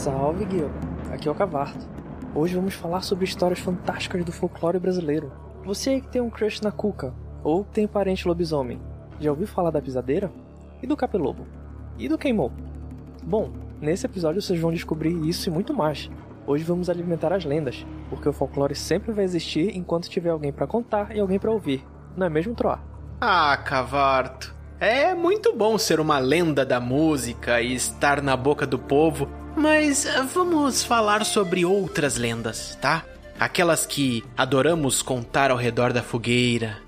Salve, Guilherme. Aqui é o Cavarto. Hoje vamos falar sobre histórias fantásticas do folclore brasileiro. Você aí que tem um crush na Cuca, ou tem parente lobisomem, já ouviu falar da pisadeira? E do capelobo? E do queimou? Bom, nesse episódio vocês vão descobrir isso e muito mais. Hoje vamos alimentar as lendas, porque o folclore sempre vai existir enquanto tiver alguém para contar e alguém para ouvir. Não é mesmo, Troar? Ah, Cavarto. É muito bom ser uma lenda da música e estar na boca do povo, mas vamos falar sobre outras lendas, tá? Aquelas que adoramos contar ao redor da fogueira.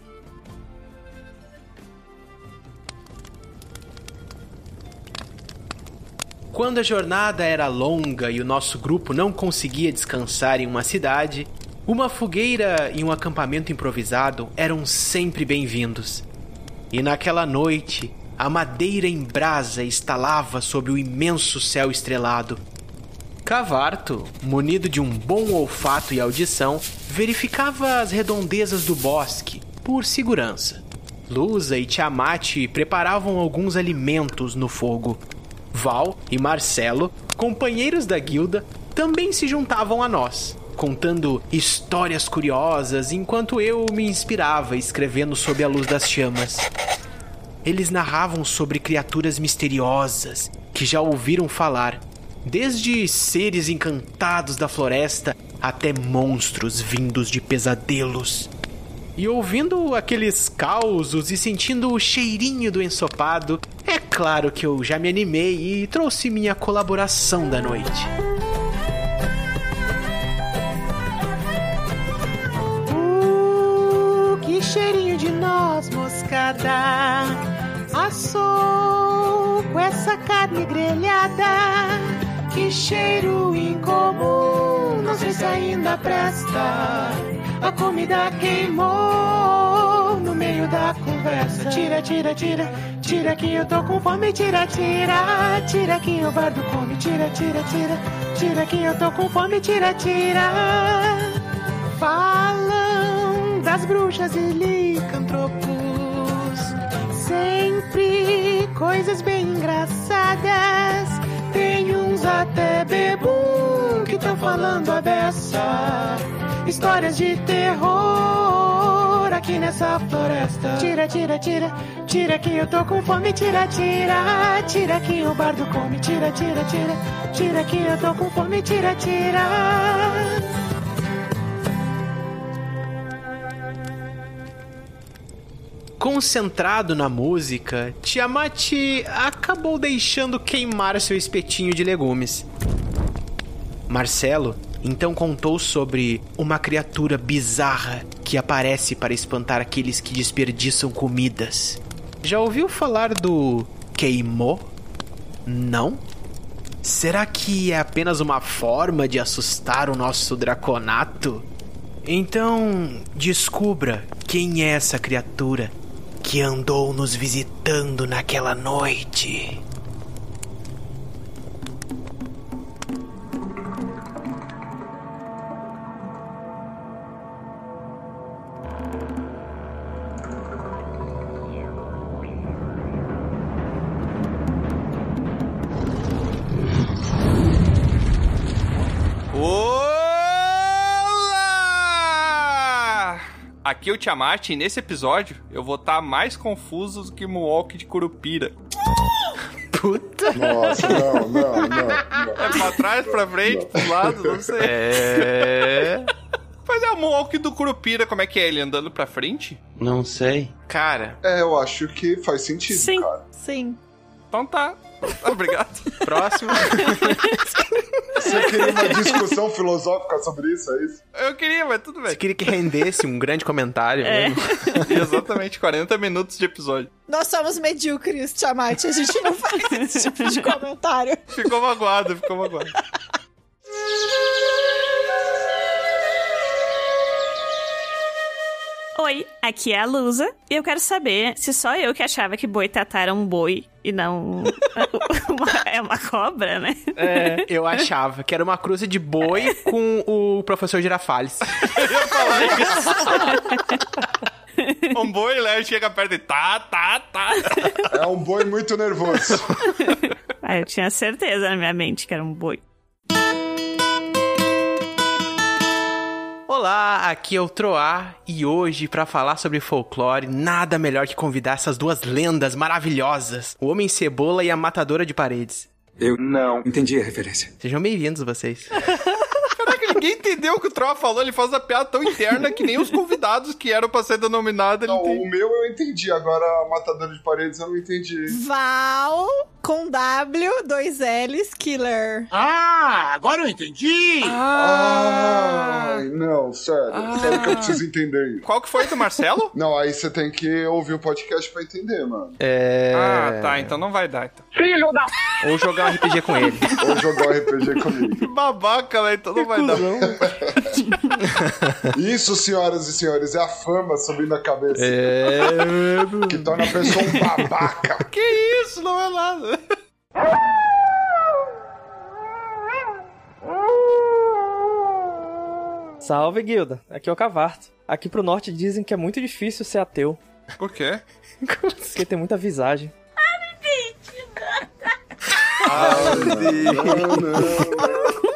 Quando a jornada era longa e o nosso grupo não conseguia descansar em uma cidade, uma fogueira e um acampamento improvisado eram sempre bem-vindos. E naquela noite, a madeira em brasa estalava sob o imenso céu estrelado. Cavarto, munido de um bom olfato e audição, verificava as redondezas do bosque, por segurança. Lusa e Tiamat preparavam alguns alimentos no fogo. Val e Marcelo, companheiros da guilda, também se juntavam a nós, contando histórias curiosas enquanto eu me inspirava escrevendo sob a luz das chamas. Eles narravam sobre criaturas misteriosas que já ouviram falar, desde seres encantados da floresta até monstros vindos de pesadelos. E ouvindo aqueles causos e sentindo o cheirinho do ensopado, é claro que eu já me animei e trouxe minha colaboração da noite. Uh, que cheirinho de noz moscada Assou com essa carne grelhada Que cheiro incomum Não sei se ainda presta. A comida queimou No meio da conversa. Tira, tira, tira Tira que eu tô com fome. Tira, tira Tira que o bardo come. Tira, tira, tira Tira que eu tô com fome. Tira, tira. Falam das bruxas e licantropos Sempre coisas bem engraçadas. Tem uns até bebum que tão falando a beça. Histórias de terror aqui nessa floresta. Tira, tira, tira, tira que eu tô com fome. Tira, tira, tira que o bardo come. Tira, tira, tira, tira que eu tô com fome. Tira, tira Concentrado na música, Tiamat acabou deixando queimar seu espetinho de legumes. Marcelo então contou sobre uma criatura bizarra que aparece para espantar aqueles que desperdiçam comidas. Já ouviu falar do queimou? Não? Será que é apenas uma forma de assustar o nosso draconato? Então, descubra quem é essa criatura que andou nos visitando naquela noite. Aqui é o Tiamat e nesse episódio eu vou estar mais confuso do que Moonwalk de Curupira. Puta! Nossa, não, não, não. É pra trás, pra frente, pros lados, não sei. É. Mas é o Moonwalk do Curupira, como é que é? Ele andando pra frente? Não sei. Cara, É, eu acho que faz sentido, Sim, cara. sim. Então tá. Obrigado. próximo. Você queria uma discussão filosófica sobre isso, é isso? Eu queria, mas tudo Você bem. queria que rendesse um grande comentário É. mesmo? Exatamente, 40 minutos de episódio. Nós somos medíocres, Tiamat. A gente não faz esse tipo de comentário. Ficou magoado, ficou magoado. Oi, aqui é a Lusa e eu quero saber se só eu que achava que boi tatá era um boi e não uma- é uma cobra, né? É, eu achava que era uma cruza de boi com o professor Girafales. Eu falar isso. Um boi, Léo, chega perto e tá, tá, tá. É um boi muito nervoso. Ah, eu tinha certeza na minha mente que era um boi. Olá, aqui é o Troar e hoje, pra falar sobre folclore, nada melhor que convidar essas duas lendas maravilhosas: o Homem Cebola e a Matadora de Paredes. Eu não entendi a referência. Sejam bem-vindos, vocês. Ninguém entendeu o que o Troa falou. Ele faz a piada tão interna que nem os convidados que eram pra ser denominados ele Não, tem. o meu eu entendi, agora a matadora de paredes eu não entendi. Val com W, dois L's, Killer. Ai, não, sério. Sério que eu preciso entender isso. Qual que foi do Marcelo? Não, aí você tem que ouvir o podcast pra entender, mano. É. Ah, tá. Então não vai dar. Então. Ou jogar um RPG com ele. Ou jogar um RPG comigo. Que babaca, né? Então não vai dar. Isso, senhoras e senhores, é a fama subindo a cabeça. É. Que torna a pessoa um babaca. Que isso? Não é nada. Salve, guilda. Aqui é o Cavarto. Aqui pro norte dizem que é muito difícil ser ateu, Por quê? porque tem muita visagem. Não, não.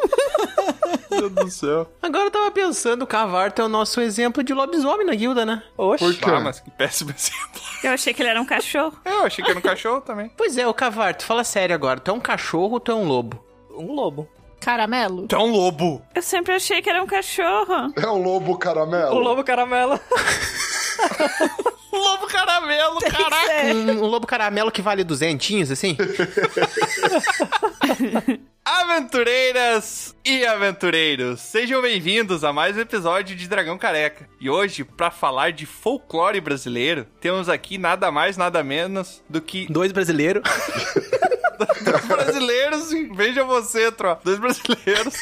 Meu Deus do céu. Agora eu tava pensando, o Cavarto é o nosso exemplo de lobisomem na guilda, né? Oxe, Por quê? Ah, mas que péssimo exemplo. Eu achei que ele era um cachorro. Eu achei que era um cachorro também. Pois é, o Cavarto, fala sério agora. Tu é um cachorro ou tu é um lobo? um lobo. Caramelo. Tu é um lobo. Eu sempre achei que era um cachorro. É o lobo caramelo? O lobo caramelo. Um lobo caramelo, caraca. Um, um lobo caramelo que vale duzentinhos, assim? Aventureiras e aventureiros, sejam bem-vindos a mais um episódio de Dragão Careca. E hoje, pra falar de folclore brasileiro, temos aqui nada mais, nada menos do que Dois brasileiros. dois brasileiros, veja você, Tro, dois brasileiros,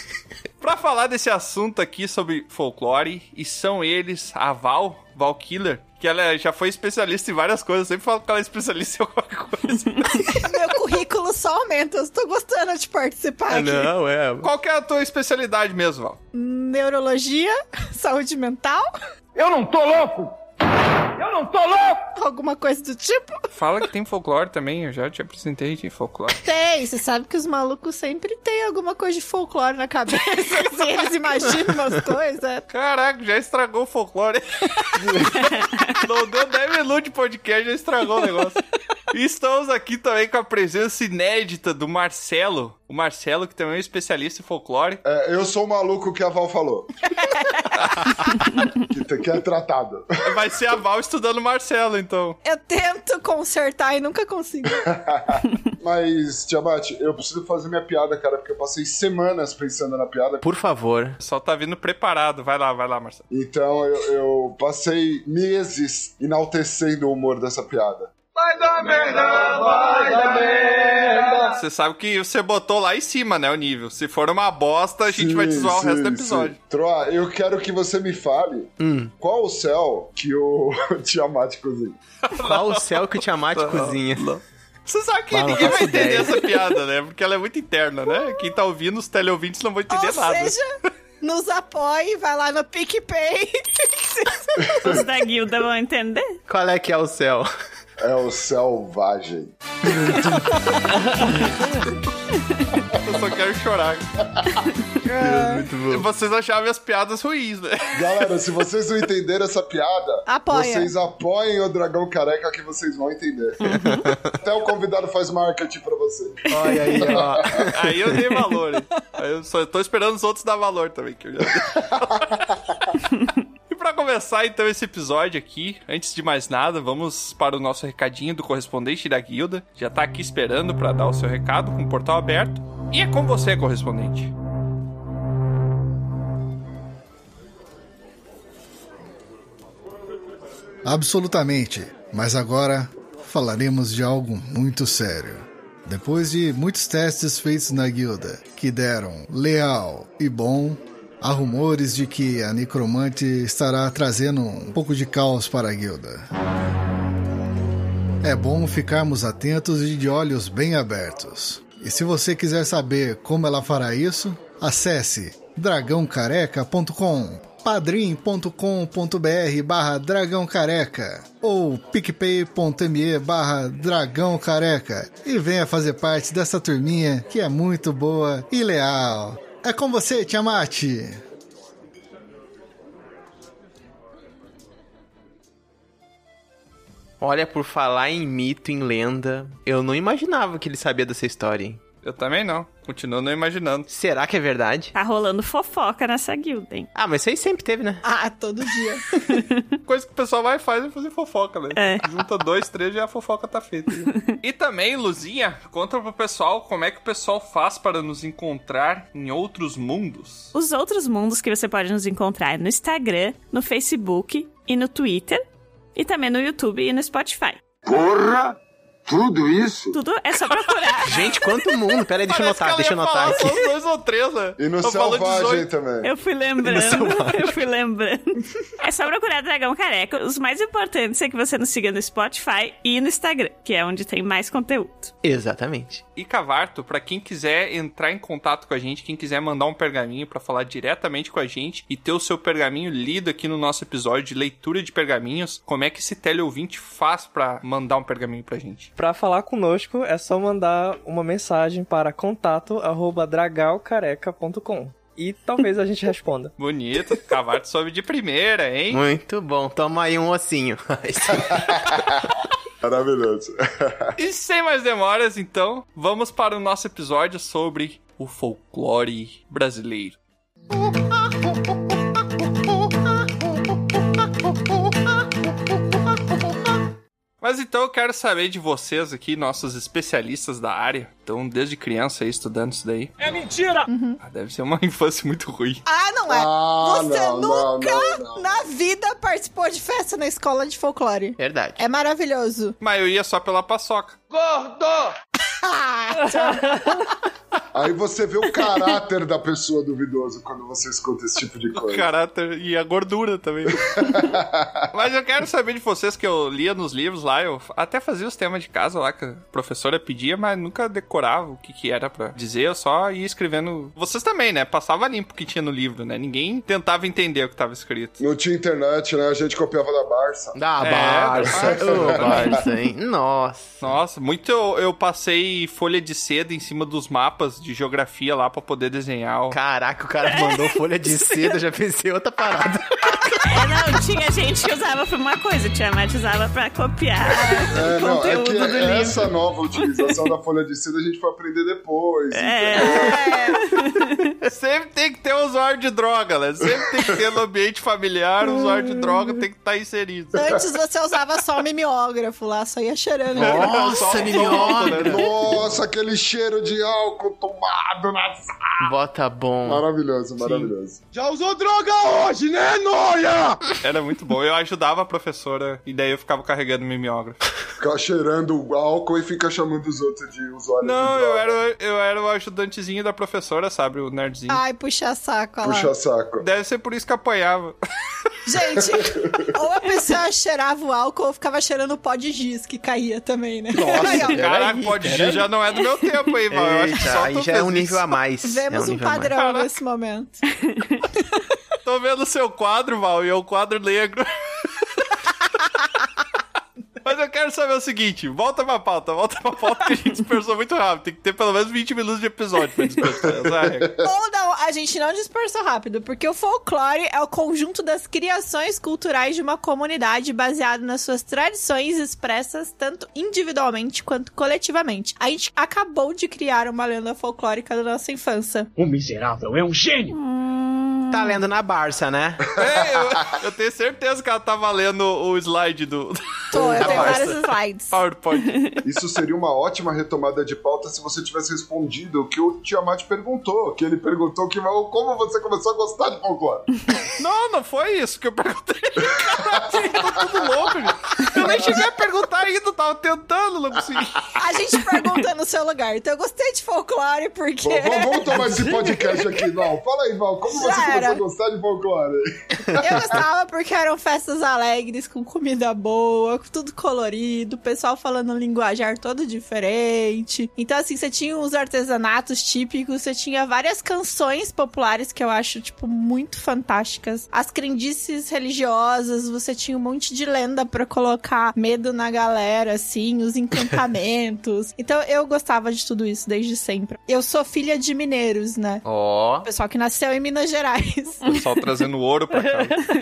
pra falar desse assunto aqui sobre folclore, e são eles a Val, Val Killer, que ela já foi especialista em várias coisas, eu sempre falo que ela é especialista em alguma coisa. Meu currículo só aumenta. Eu estou gostando de participar aqui. Não, é. Qual que é a tua especialidade mesmo, Val? Neurologia, saúde mental, Eu não tô louco! Não tô louco! alguma coisa do tipo. Fala que tem folclore também, eu já te apresentei de folclore. Tem, você sabe que os malucos sempre têm alguma coisa de folclore na cabeça. assim, eles imaginam umas coisas. Caraca, já estragou o folclore. Não deu 10 minutos de podcast, já estragou o negócio. E estamos aqui também com a presença inédita do Marcelo. O Marcelo, que também é um especialista em folclore. É, eu sou o maluco que a Val falou. que, que é tratado. Vai ser a Val estudando Marcelo, então. Eu tento consertar e nunca consigo. Mas, Tiamat, eu preciso fazer minha piada, cara, porque eu passei semanas pensando na piada. Por favor. Pessoal tá vindo preparado. Vai lá, vai lá, Marcelo. Então eu, eu passei meses enaltecendo o humor dessa piada. Você sabe que você botou lá em cima, né, o nível. Se for uma bosta, a gente vai te zoar o Sim, resto do sim, episódio. sim. Troa, eu quero que você me fale qual o céu que o Tiamat cozinha. Qual o céu que o Tiamat cozinha? Você sabe que não ninguém vai entender ideia. essa piada, né? Porque ela é muito interna, né? Quem tá ouvindo, os teleouvintes não vão entender Ou nada. seja, nos apoie, vai lá no PicPay. Os da guilda vão entender. Qual é que é o céu? É o selvagem. Eu só quero chorar. Vocês achavam as piadas ruins, né? Galera, se vocês não entenderam essa piada, Apoia. vocês apoiem o Dragão Careca que vocês vão entender. Até o convidado faz marketing pra você. Olha aí, ó. Aí eu dei valor. hein? Aí eu só tô esperando os outros dar valor também. Que eu já... pra começar então esse episódio aqui, antes de mais nada, vamos para o nosso recadinho do correspondente da guilda. Já tá aqui esperando pra dar o seu recado com o portal aberto. E é com você, correspondente. Absolutamente. Mas agora falaremos de algo muito sério. Depois de muitos testes feitos na guilda, que deram leal e bom, há rumores de que a necromante estará trazendo um pouco de caos para a guilda. É bom ficarmos atentos e de olhos bem abertos. E se você quiser saber como ela fará isso, acesse dragãocareca.com padrim.com.br barra dragão careca ou picpay.me barra dragão careca e venha fazer parte dessa turminha que é muito boa e leal. É com você, Tiamat. Olha, por falar em mito, em lenda, eu não imaginava que ele sabia dessa história. Hein? Eu também não. Continuo não imaginando. Será que é verdade? Tá rolando fofoca nessa guilda, hein? Ah, mas isso aí sempre teve, né? Ah, todo dia. Coisa que o pessoal vai e faz é fazer fofoca, né? É. Junta dois, três e a fofoca tá feita. e também, Luzinha, conta pro pessoal como é que o pessoal faz para nos encontrar em outros mundos. Os outros mundos que você pode nos encontrar no Instagram, no Facebook e no Twitter. E também no YouTube e no Spotify. Porra! Tudo isso? Tudo é só procurar. Gente, quanto mundo! Pera aí, deixa eu notar, deixa eu notar aqui. dois ou três, né? E no Eu Selvagem 18. também. Eu fui lembrando, eu fui lembrando. É só procurar Dragão Careca. Os mais importantes é que você nos siga no Spotify e no Instagram, que é onde tem mais conteúdo. Exatamente. E Cavarto, pra quem quiser entrar em contato com a gente, quem quiser mandar um pergaminho pra falar diretamente com a gente e ter o seu pergaminho lido aqui no nosso episódio de leitura de pergaminhos, como é que esse teleouvinte faz pra mandar um pergaminho pra gente? Pra falar conosco é só mandar uma mensagem para contato@dragalcareca.com e talvez a gente responda. Bonito, Cavarto soube de primeira, hein? Muito bom. Toma aí um ossinho. Maravilhoso. E sem mais demoras, então, vamos para o nosso episódio sobre o folclore brasileiro. Mas então eu quero saber de vocês aqui, nossos especialistas da área. Então, desde criança aí estudando isso daí. É mentira! Ah, deve ser uma infância muito ruim. Ah, não é. Ah, Você não, nunca não, não. na vida participou de festa na escola de folclore. Verdade. É maravilhoso. Mas eu ia só pela paçoca. Gordo! Ah, Aí você vê o caráter da pessoa duvidoso quando você escuta esse tipo de O coisa. caráter e a gordura também. Mas eu quero saber de vocês que eu lia nos livros lá, eu até fazia os temas de casa lá que a professora pedia, mas nunca decorava o que que era pra dizer, eu só ia escrevendo. Vocês também, né? Passava limpo o que tinha no livro, né? Ninguém tentava entender o que tava escrito. Não tinha internet, né? A gente copiava da Barça. Da É, Barça. da Barça. Hein? Nossa. Nossa, muito eu, eu passei folha de seda em cima dos mapas de geografia lá pra poder desenhar. ó. Caraca, o cara mandou folha de seda, já pensei outra parada. É, não, tinha gente que usava pra uma coisa, o Tiamat usava pra copiar É, o não, é conteúdo que do livro. essa nova utilização da folha de seda gente foi aprender depois. É. Sempre tem que ter um usuário de droga, né? Sempre tem que ter no ambiente familiar, o usuário de droga tem que estar inserido. antes você usava só o mimeógrafo lá, só ia cheirando. Nossa, só mimeógrafo. né? Nossa, aquele cheiro de álcool tomado na sala. Bota bom. Maravilhoso, maravilhoso. Já usou droga hoje, né, Noia? Era muito bom. Eu ajudava a professora e daí eu ficava carregando mimeógrafo. Ficar cheirando o álcool e fica chamando os outros de usuário Não, de eu era, eu era o ajudantezinho da professora, sabe? O nerdzinho. Ai, puxa saco, olha lá. Puxa saco. Deve ser por isso que apanhava. Gente, ou a pessoa cheirava o álcool ou ficava cheirando o pó de giz que caía também, né? Aí, ó, Caraca, pode ir, já não é do meu tempo aí, Val. Eu acho que só aí já é um nível isso. a mais. é Vemos um um mais. padrão nesse momento. Tô vendo o seu quadro, Val, e é um quadro negro. Mas eu quero saber o seguinte, volta pra pauta, volta pra pauta que a gente dispersou muito rápido. Tem que ter pelo menos 20 minutos de episódio pra dispersar. Essa a regra. Ou não, a gente não dispersou rápido, porque o folclore é o conjunto das criações culturais de uma comunidade baseado nas suas tradições expressas tanto individualmente quanto coletivamente. A gente acabou de criar uma lenda folclórica da nossa infância. O miserável é um gênio! Tá lendo na Barça, né? É, eu, eu tenho certeza que ela tá valendo o slide do Tô, eu tenho vários slides. PowerPoint. Isso seria uma ótima retomada de pauta se você tivesse respondido o que o Tiamat perguntou. Que ele perguntou que, como você começou a gostar de folclore. Não, não foi isso que eu perguntei. Vocês estão tudo louco, gente. Eu nem cheguei a perguntar ainda, tava tentando, não consegui. A gente pergunta no seu lugar. Então eu gostei de folclore porque. Vamos, tomar esse podcast aqui, Val. Fala aí, Val, como você Já começou era. A gostar de folclore? Eu gostava porque eram festas alegres, com comida boa, com tudo colorido, o pessoal falando um linguajar todo diferente. Então, assim, você tinha os artesanatos típicos, você tinha várias canções populares que eu acho, tipo, muito fantásticas. As crendices religiosas, você tinha um monte de lenda pra colocar colocar medo na galera, assim, os encantamentos. então eu gostava de tudo isso desde sempre. Eu sou filha de mineiros, né? Ó, Pessoal que nasceu em Minas Gerais. O pessoal trazendo ouro pra cá.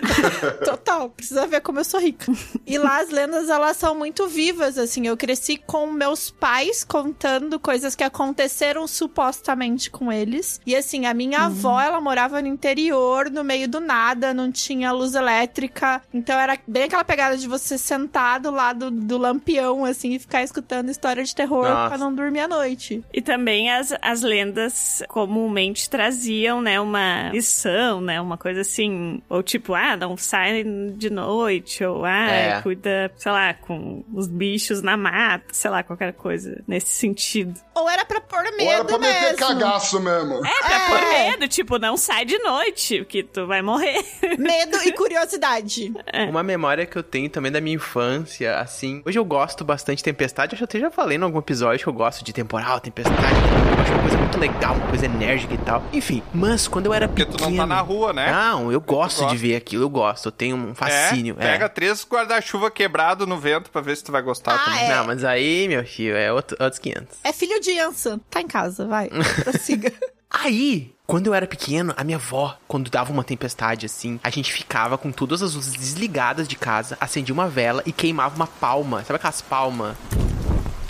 Total, precisa ver como eu sou rica. E lá as lendas, elas são muito vivas, assim. Eu cresci com meus pais contando coisas que aconteceram supostamente com eles. E assim, a minha avó, ela morava no interior, no meio do nada, não tinha luz elétrica. Então era bem aquela pegada de você sentar do lado do lampião, assim, e ficar escutando história de terror Nossa. pra não dormir à noite. E também as, as lendas comumente traziam, né, uma lição, né, uma coisa assim, ou tipo, ah, não sai de noite, ou ah, É. cuida, sei lá, com os bichos na mata, sei lá, qualquer coisa nesse sentido. Ou era pra pôr medo Ou era pra meter mesmo. cagaço mesmo. É, pra pôr medo, tipo, não sai de noite, que tu vai morrer. Medo e curiosidade. Uma memória que eu tenho também da minha infância, assim. Hoje eu gosto bastante de tempestade. Acho que eu até já falei em algum episódio que eu gosto de temporal, tempestade. Uma coisa muito legal, uma coisa enérgica e tal. Enfim, mas quando eu era Porque pequeno. tu não tá na rua, né? Não, eu gosto gosta. de ver aquilo, eu gosto. Eu tenho um fascínio. É, pega três guarda-chuva quebrado no vento pra ver se tu vai gostar Ah, também. é. Não, mas aí, meu filho, é outro, outros 500. É filho de Yansan. Tá em casa, vai. Prossiga. Aí, quando eu era pequeno, a minha avó, quando dava uma tempestade assim, a gente ficava com todas as luzes desligadas de casa, acendia uma vela e queimava uma palma. Sabe aquelas palmas?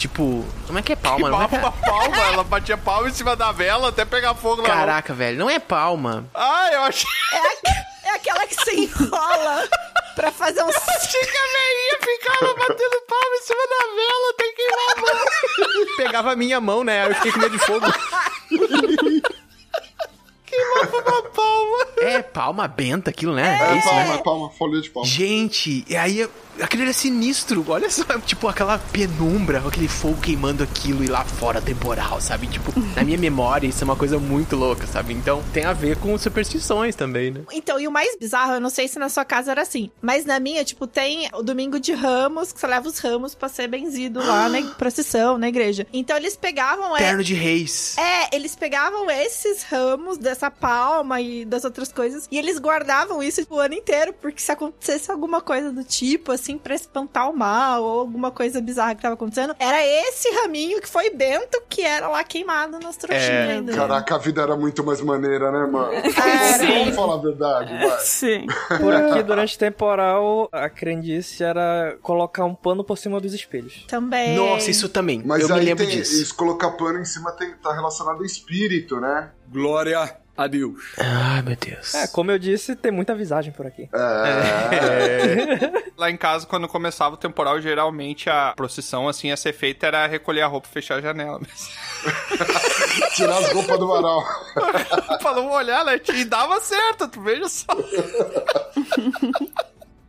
Tipo, como é que é palma? Não é Queimava uma palma, ela batia palma em cima da vela até pegar fogo na mão. Caraca, velho, não é palma. Ah, eu achei É, a- é aquela que se enrola pra fazer um. que a velhinha ficava batendo palma em cima da vela até queimar a mão. Pegava a minha mão, né? Aí eu fiquei com medo de fogo. Uma palma. É, palma benta aquilo, né? É, É, isso, palma, né? palma, folha de palma. Gente, e aí aquilo era sinistro. Olha só, tipo, aquela penumbra, aquele fogo queimando aquilo e lá fora temporal, sabe? Tipo, na minha memória, isso é uma coisa muito louca, sabe? Então tem a ver com superstições também, né? Então, e o mais bizarro, eu não sei se na sua casa era assim, mas na minha, tipo, tem o domingo de ramos, que você leva os ramos pra ser benzido lá na procissão, na igreja. Então eles pegavam. é- Terno de reis. É, eles pegavam esses ramos dessa palma e das outras coisas e eles guardavam isso tipo, o ano inteiro, porque se acontecesse alguma coisa do tipo, assim, pra espantar o mal ou alguma coisa bizarra que tava acontecendo, era esse raminho que foi bento que era lá queimado nas trouxinhas É, ainda. Caraca, a vida era muito mais maneira, né, mano? Sim. Vamos falar a verdade, vai. Sim. Por aqui, durante temporal, a crendice era colocar um pano por cima dos espelhos. Também. Nossa, isso também. Mas eu me lembro tem, disso. isso colocar pano em cima tem, tá relacionado a espírito, né? Glória a Deus. Ai, meu Deus. É, como eu disse, tem muita visagem por aqui. É. Lá em casa, quando começava o temporal, geralmente a procissão, assim, ia ser feita era recolher a roupa e fechar a janela mesmo. Tirar as roupas do varal. não olhar, né? E dava certo, tu veja só.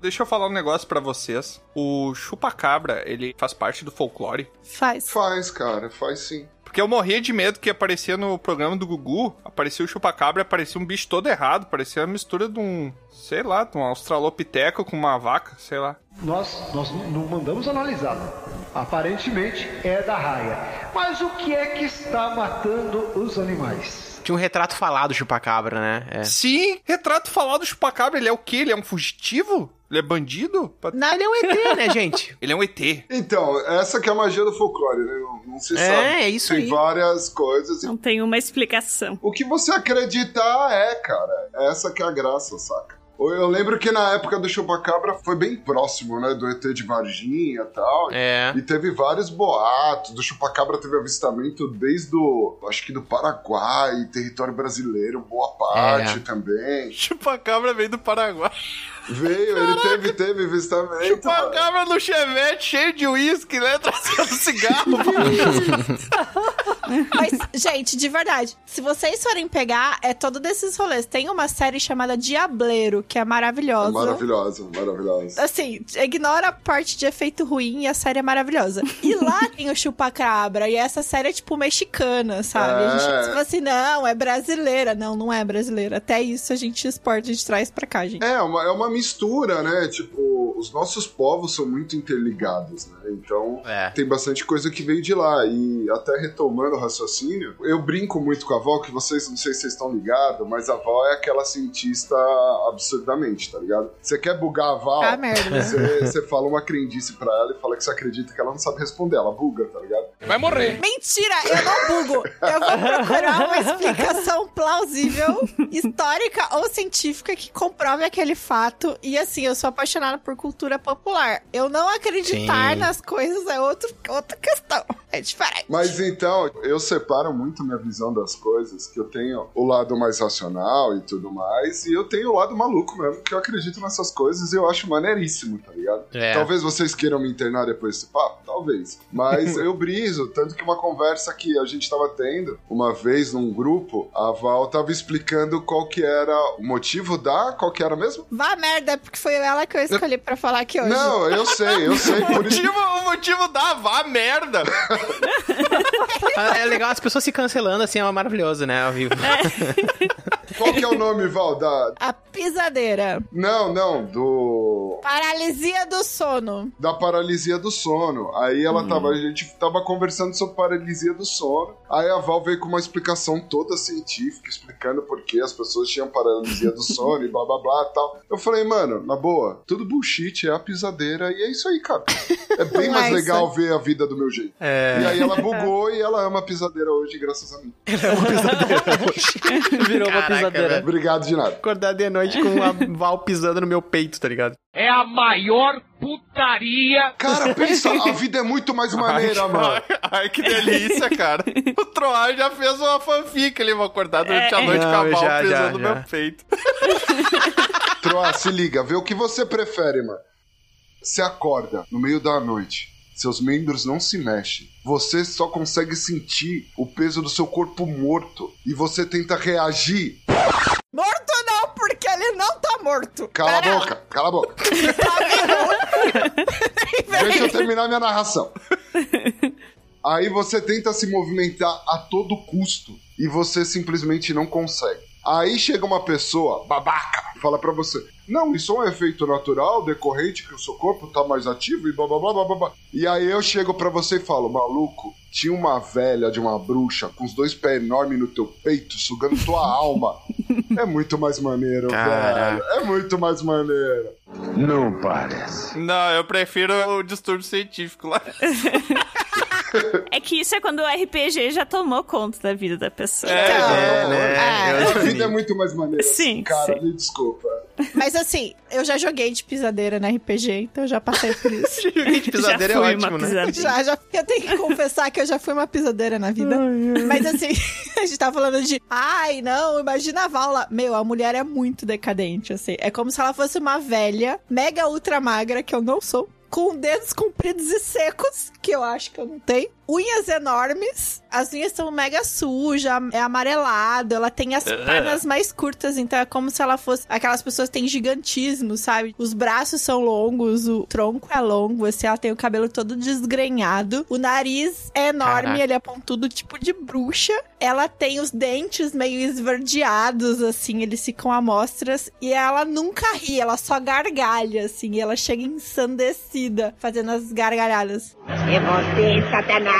Deixa eu falar um negócio pra vocês. O chupacabra, ele faz parte do folclore. Faz. Faz, cara, faz sim. Porque eu morria de medo que aparecia no programa do Gugu, aparecia o chupacabra, aparecia um bicho todo errado, parecia uma mistura de um, sei lá, de um australopiteco com uma vaca, sei lá. Nós, nós não mandamos analisar. Aparentemente é da raia. Mas o que é que está matando os animais? Tinha um retrato falado do chupacabra, né? É. Sim, retrato falado do chupacabra, ele é o quê? Ele é um fugitivo? Ele é bandido? Na... Ele é um ET, né, gente? Ele é um ET. Então, essa que é a magia do folclore, né? Não, não se É, sabe. é isso Tem aí. várias coisas. Não tem uma explicação. O que você acreditar é, cara. Essa que é a graça, saca? Eu lembro que na época do Chupacabra foi bem próximo, né? Do ET de Varginha e tal. É. E teve vários boatos. Do Chupacabra teve avistamento desde o. Acho que do Paraguai, território brasileiro, boa parte É. também. Chupacabra veio do Paraguai. Veio, ele teve, teve avistamento. Chupacabra no chevette cheio de uísque, né? Trazendo cigarro. Mas, gente, de verdade, se vocês forem pegar, é todo desses rolês. Tem uma série chamada Diableiro, que é É maravilhosa. maravilhosa, maravilhosa. Assim, ignora a parte de efeito ruim e a série é maravilhosa. E lá tem o Chupacabra, e essa série é tipo mexicana, sabe? A gente É. fala assim, não, é brasileira. Não, não é brasileira. Até isso a gente exporta, a gente traz pra cá, gente. É, uma, é uma mistura, né? Tipo, os nossos povos são muito interligados, né? Então, É. tem bastante coisa que veio de lá. E até retomando o raciocínio, eu brinco muito com a avó, que vocês, não sei se vocês estão ligados, mas a avó é aquela cientista absurdamente, tá ligado? Você quer bugar a avó, Ah, você, você fala uma crendice pra ela e fala que você acredita que ela não sabe responder. Ela buga, tá ligado? Vai morrer. Mentira, eu não bugo. Eu vou procurar uma explicação plausível, histórica ou científica que comprove aquele fato. E assim, eu sou apaixonada por cultura popular. Eu não acreditar Sim. nas coisas é outro, outra questão. É diferente. Mas então, eu separo muito minha visão das coisas, que eu tenho o lado mais racional e tudo mais, e eu tenho o lado maluco mesmo, que eu acredito nessas coisas e eu acho maneiríssimo, tá ligado? É. Talvez vocês queiram me internar depois desse papo, talvez. Mas eu briso, tanto que uma conversa que a gente tava tendo uma vez num grupo, a Val tava explicando qual que era o motivo da. Qual que era mesmo? Vá merda, porque foi ela que eu escolhi pra falar aqui hoje. Não, eu sei, eu sei. O Por isso, motivo, o motivo da vá merda. Ah, É legal, as pessoas se cancelando assim é maravilhoso, né? Ao vivo. qual que é o nome, Val? Da... A pisadeira. Não, não, do. Paralisia do sono. da paralisia do sono. Aí ela tava, a gente tava conversando sobre paralisia do sono. Aí a Val veio com uma explicação toda científica, explicando por que as pessoas tinham paralisia do sono e blá blá blá e tal. Eu falei, mano, na boa, tudo bullshit, é a pisadeira e é isso aí, cara. É bem é mais isso legal ver a vida do meu jeito. É. E aí ela bugou e ela ama a pisadeira hoje, graças a mim. Virou uma Caraca, pisadeira. velho. Obrigado de nada. Acordar de noite com uma Val pisando no meu peito, tá ligado? É a maior putaria. Cara, pensa, a vida é muito mais maneira, mano. Ai, ai, que delícia, cara. O Troar já fez uma fanfic ali, vou acordar durante a É. noite com a já, pisando já, no já. meu peito. Troa, se liga, vê o que você prefere, mano. Você acorda no meio da noite, seus membros não se mexem. Você só consegue sentir o peso do seu corpo morto e você tenta reagir. Morto não, porque ele não tá morto. Cala a Pera, boca, cala a boca. Tá Deixa eu terminar minha narração. Aí você tenta se movimentar a todo custo e você simplesmente não consegue. Aí chega uma pessoa babaca, fala pra você: Não, isso é um efeito natural decorrente que o seu corpo tá mais ativo e blá blá blá blá blá. blá." E aí eu chego pra você e falo: Maluco, tinha uma velha de uma bruxa com os dois pés enormes no teu peito, sugando tua alma. É muito mais maneiro, Caralho. velho. É muito mais maneiro. Não parece. Não, eu prefiro o distúrbio científico lá. É que isso é quando o RPG já tomou conta da vida da pessoa. É, É, né? é. É A vida é muito mais maneira. Sim, Cara, sim. me desculpa. Mas assim, eu já joguei de pisadeira na RPG, então eu já passei por isso. Joguinho de pisadeira é já fui ótimo, uma né? Já, já. Eu tenho que confessar que eu já fui uma pisadeira na vida. Mas assim, a gente tá falando de. Ai, não, imagina a Val lá. Meu, a mulher é muito decadente, assim. É como se ela fosse uma velha, mega ultra magra, que eu não sou. Com dedos compridos e secos, que eu acho que eu não tenho. Unhas enormes. As unhas são mega sujas, é amarelado. Ela tem as pernas mais curtas, então é como se ela fosse. Aquelas pessoas que têm gigantismo, sabe? Os braços são longos, o tronco é longo, assim, ela tem o cabelo todo desgrenhado. O nariz é enorme, Caraca. ele é pontudo, tipo de bruxa. Ela tem os dentes meio esverdeados, assim, eles ficam amostras. E ela nunca ri, ela só gargalha, assim. E ela chega ensandecida, fazendo as gargalhadas. É você, Satanás.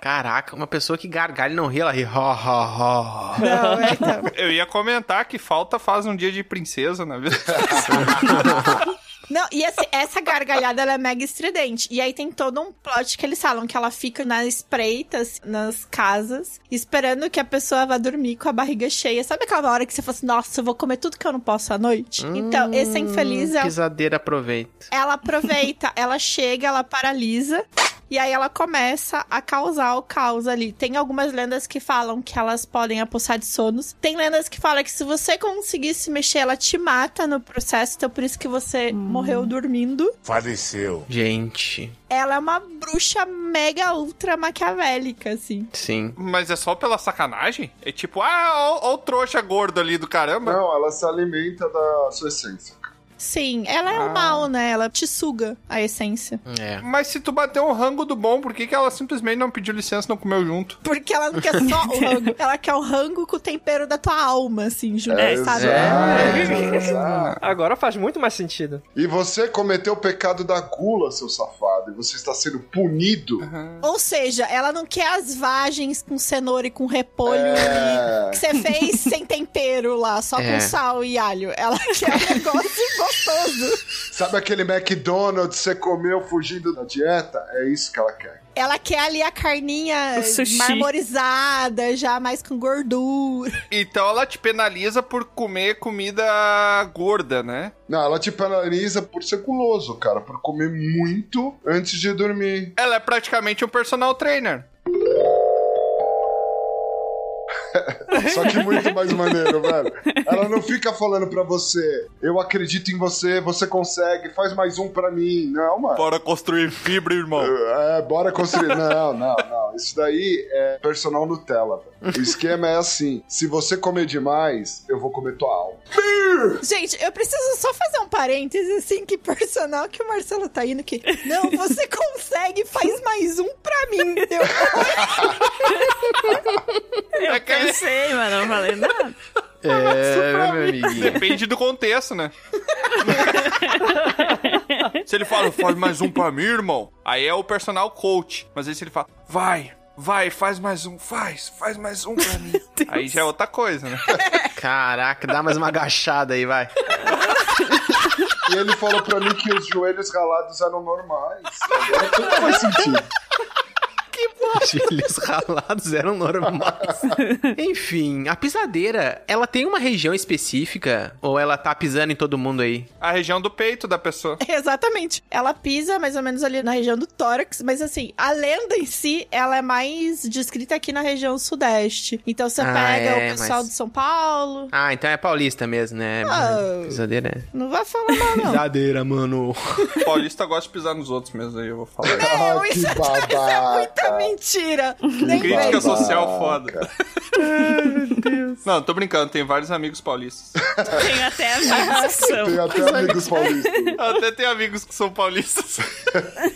Caraca, uma pessoa que gargalha e não ri, ela ri. Ho, ho, ho. Não, é então. Eu ia comentar que falta faz um dia de princesa na vida. Não, e esse- essa gargalhada ela é mega estridente. E aí tem todo um plot que eles falam que ela fica nas espreitas, nas casas, esperando que a pessoa vá dormir com a barriga cheia. Sabe aquela hora que você fala assim, nossa, eu vou comer tudo que eu não posso à noite? então, esse infeliz é, Pisadeira aproveita. ela aproveita, ela chega, ela paralisa. E aí ela começa a causar o caos ali. Tem algumas lendas que falam que elas podem apossar de sonos. Tem lendas que falam que se você conseguir se mexer, ela te mata no processo. Então por isso que você morreu dormindo. Faleceu. Gente, Ela é uma bruxa mega ultra maquiavélica, assim. sim. Mas é só pela sacanagem? É tipo, ah, ó, ó o trouxa gordo ali do caramba. Não, ela se alimenta da sua essência. Sim, ela é o mal, né? Ela te suga a essência. É. Mas se tu bater um rango do bom, por que, que ela simplesmente não pediu licença e não comeu junto? Porque ela não quer só o rango. Ela quer o rango com o tempero da tua alma, assim, junto, É, sabe? exato. Agora faz muito mais sentido. E você cometeu o pecado da gula, seu safado, e você está sendo punido. Ou seja, ela não quer as vagens com cenoura e com repolho É. que você fez sem tempero lá, só É. com sal e alho. Ela quer um negócio gostoso. Sabe aquele McDonald's que você comeu fugindo da dieta? É isso que ela quer. Ela quer ali a carninha marmorizada, já mais com gordura. Então ela te penaliza por comer comida gorda, né? Não, ela te penaliza por ser guloso, cara, por comer muito antes de dormir. Ela é praticamente um personal trainer. Só que muito mais maneiro, velho. Ela não fica falando pra você, eu acredito em você, você consegue, faz mais um pra mim. Não, mano. Bora construir fibra, irmão. É, bora construir. Não, não, não. Isso daí é personal Nutella. velho. O esquema é assim: se você comer demais, eu vou comer tua alma. Gente, eu preciso só fazer um parêntese, assim, que personal que o Marcelo tá indo que. Não, você consegue, faz mais um pra mim. Deu. Eu pensei, mas não falei nada. É, meu amiguinho. Depende do contexto, né? se ele fala, faz mais um pra mim, irmão, aí é o personal coach. Mas aí se ele fala, vai, vai, faz mais um, faz, faz mais um pra mim. Aí já é outra coisa, né? Caraca, dá mais uma agachada aí, vai. E ele falou pra mim que os joelhos ralados eram normais. Agora tudo faz sentido. Filhos ralados eram normais. Enfim, a pisadeira, ela tem uma região específica? Ou ela tá pisando em todo mundo aí? A região do peito da pessoa. Exatamente. Ela pisa mais ou menos ali na região do tórax, mas assim, a lenda em si, ela é mais descrita aqui na região sudeste. Então você Ah, pega é, o pessoal mas- de São Paulo. Ah, então é paulista mesmo, né? Ah. Pisadeira é. Não vai falar mal, não. Pisadeira, mano. Paulista gosta de pisar nos outros mesmo, aí eu vou falar. Não, Ah, que isso, é- isso é muita babaca. Mentira. Nem Crítica social foda. Não, tô brincando, tem vários amigos paulistas. Tem até amigos que são. Tem até amigos paulistas. Até tem amigos que são paulistas.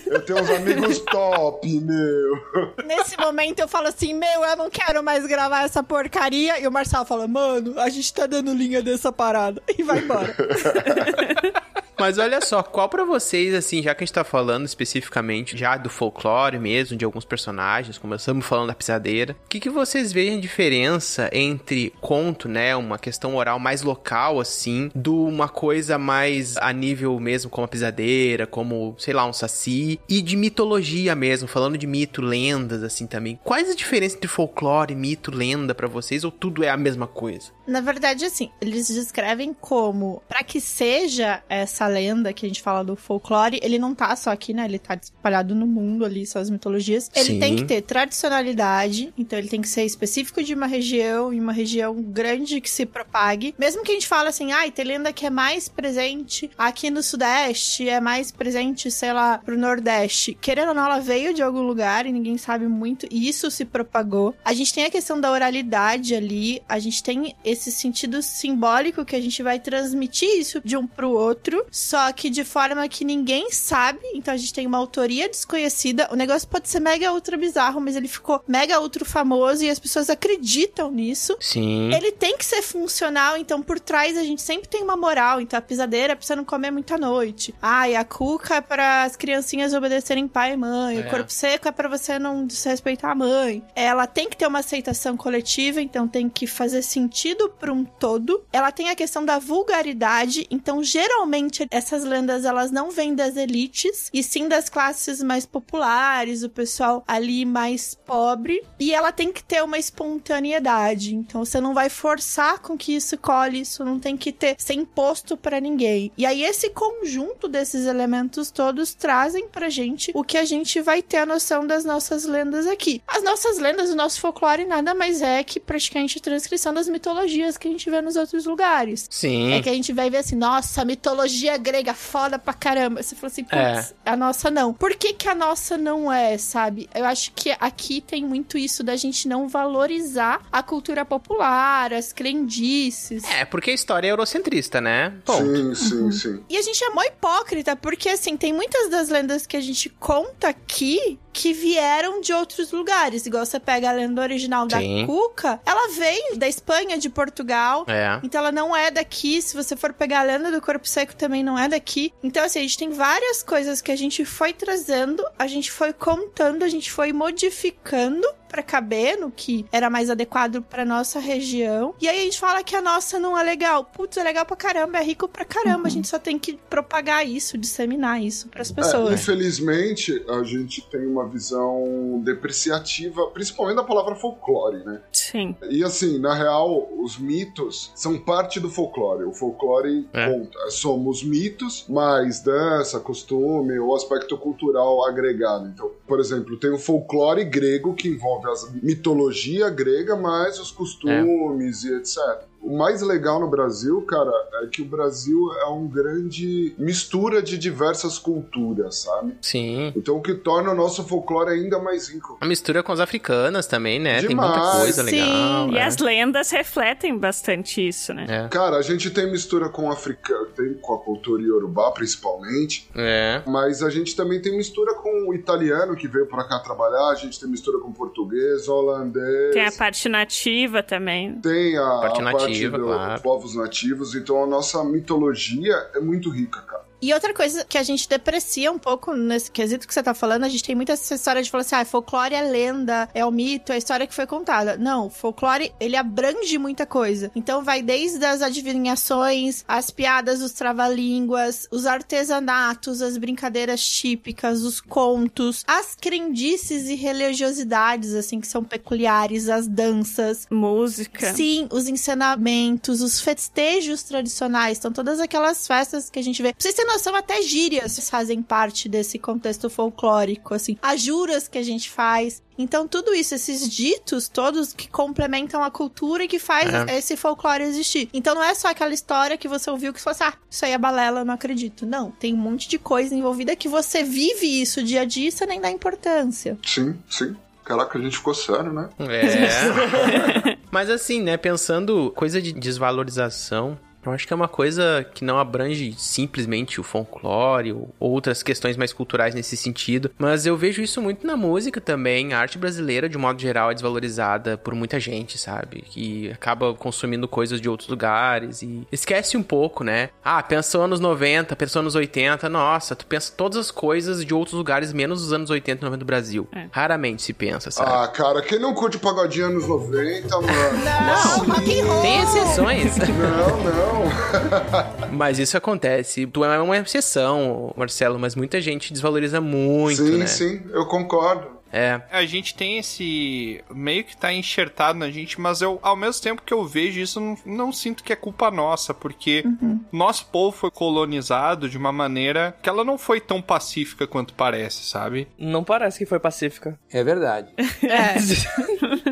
Eu tenho uns amigos top, meu. Nesse momento eu falo assim, meu, eu não quero mais gravar essa porcaria. E o Marcelo fala, mano, a gente tá dando linha dessa parada. E vai embora. Mas olha só, qual pra vocês, assim, já que a gente tá falando especificamente já do folclore mesmo, de alguns personagens, começamos falando da pisadeira, o que, que vocês veem a diferença entre conto, né, uma questão oral mais local, assim, do uma coisa mais a nível mesmo, como a pisadeira, como, sei lá, um saci, e de mitologia mesmo, falando de mito, lendas, assim, também. Quais as diferenças entre folclore, mito, lenda pra vocês, ou tudo é a mesma coisa? Na verdade, assim, eles descrevem como, pra que seja essa lenda que a gente fala do folclore, ele não tá só aqui, né? Ele tá espalhado no mundo ali, só as mitologias. Ele Sim. tem que ter tradicionalidade, então ele tem que ser específico de uma região, e uma região grande que se propague. Mesmo que a gente fale assim, ai, tem lenda que é mais presente aqui no Sudeste, é mais presente, sei lá, pro Nordeste. Querendo ou não, ela veio de algum lugar e ninguém sabe muito, e isso se propagou. A gente tem a questão da oralidade ali, a gente tem esse sentido simbólico que a gente vai transmitir isso de um pro outro, só que de forma que ninguém sabe, então a gente tem uma autoria desconhecida. O negócio pode ser mega ultra bizarro, mas ele ficou mega ultra famoso e as pessoas acreditam nisso. Sim. Ele tem que ser funcional, então por trás a gente sempre tem uma moral. Então a pisadeira é pra você não comer muita noite. Ah, e a cuca é para as criancinhas obedecerem pai e mãe. É. O corpo seco é pra você não desrespeitar a mãe. Ela tem que ter uma aceitação coletiva, então tem que fazer sentido pra um todo. Ela tem a questão da vulgaridade, então geralmente essas lendas elas não vêm das elites, e sim das classes mais populares, o pessoal ali mais pobre. E ela tem que ter uma espontaneidade, então você não vai forçar com que isso colhe, isso não tem que ter ser imposto pra ninguém. E aí esse conjunto desses elementos todos trazem pra gente o que a gente vai ter a noção das nossas lendas aqui. As nossas lendas, o nosso folclore nada mais é que praticamente a transcrição das mitologias que a gente vê nos outros lugares. Sim. É que a gente vai ver assim, nossa, a mitologia grega foda pra caramba. Você falou assim, putz, a nossa não. Por que que a nossa não é, sabe? Eu acho que aqui tem muito isso da gente não valorizar a cultura popular, as crendices. É, porque a história é eurocentrista, né? Sim, Ponto. sim, sim. E a gente é mó hipócrita, porque assim, tem muitas das lendas que a gente conta aqui que vieram de outros lugares. Igual você pega a lenda original da Sim. Cuca, ela veio da Espanha, de Portugal. É. Então ela não é daqui. Se você for pegar a lenda do corpo seco, também não é daqui. Então, assim, a gente tem várias coisas que a gente foi trazendo, a gente foi contando, a gente foi modificando pra caber no que era mais adequado pra nossa região. E aí a gente fala que a nossa não é legal. Putz, é legal pra caramba, é rico pra caramba. A gente só tem que propagar isso, disseminar isso pras É, pessoas. infelizmente, a gente tem uma visão depreciativa, principalmente da palavra folclore, né? Sim. E assim, na real, os mitos são parte do folclore. O folclore É. conta. Somos mitos, mais dança, costume, ou aspecto cultural agregado. Então, por exemplo, tem o folclore grego que envolve a mitologia grega, mais os costumes e etc. O mais legal no Brasil, cara, é que o Brasil é um grande mistura de diversas culturas, sabe? Sim. Então, o que torna o nosso folclore ainda mais rico. A mistura com as africanas também, né? Tem muita Demais. coisa Sim, legal. e né? as lendas refletem bastante isso, né? É. Cara, a gente tem mistura com africano, tem com a cultura iorubá, principalmente. É. Mas a gente também tem mistura com o italiano que veio pra cá trabalhar, a gente tem mistura com português, holandês. Tem a parte nativa também. tem a, Parte a nativa, parte dos claro. povos nativos, então a nossa mitologia é muito rica, cara. E outra coisa que a gente deprecia um pouco nesse quesito que você tá falando, a gente tem muita essa história de falar assim, ah, folclore é lenda, é o mito, é a história que foi contada. Não, folclore, ele abrange muita coisa. Então vai desde as adivinhações, as piadas dos trava-línguas, os artesanatos, as brincadeiras típicas, os contos, as crendices e religiosidades, assim, que são peculiares, as danças, Música. Sim, os encenamentos, os festejos tradicionais, então todas aquelas festas que a gente vê. Pra vocês terem noção, até gírias fazem parte desse contexto folclórico, assim. As juras que a gente faz. Então, tudo isso, esses ditos todos que complementam a cultura e que faz É. esse folclore existir. Então, não é só aquela história que você ouviu que você falou assim, ah, isso aí é balela, eu não acredito. Não, tem um monte de coisa envolvida que você vive isso dia a dia e você nem dá importância. Sim, sim. Caraca, a gente ficou sério, né? É. Mas assim, né, pensando coisa de desvalorização, eu acho que é uma coisa que não abrange simplesmente o folclore ou outras questões mais culturais nesse sentido, mas eu vejo isso muito na música também. A arte brasileira, de modo geral, é desvalorizada por muita gente, sabe? Que acaba consumindo coisas de outros lugares e esquece um pouco, né? Ah, pensou anos 90, pensou anos 80, nossa, tu pensa todas as coisas de outros lugares, menos os anos 80 e 90 do Brasil. Raramente se pensa, sabe? Ah, cara, quem não curte pagodinho anos 90, mano? Não, roll! Tem exceções. Não, não. Mas isso acontece. Tu é uma exceção, Marcelo, mas muita gente desvaloriza muito, sim, né? sim, eu concordo. É. A gente tem esse. meio que tá enxertado na gente, mas eu, ao mesmo tempo que eu vejo isso, não, não sinto que é culpa nossa, porque nosso povo foi colonizado de uma maneira que ela não foi tão pacífica quanto parece, sabe? Não parece que foi pacífica. É verdade.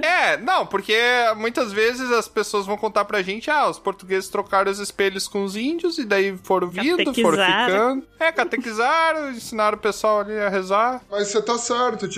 É, não, porque muitas vezes as pessoas vão contar pra gente, ah, os portugueses trocaram os espelhos com os índios e daí foram vindo, foram ficando. É, catequizaram, ensinaram o pessoal ali a rezar. Mas você tá certo,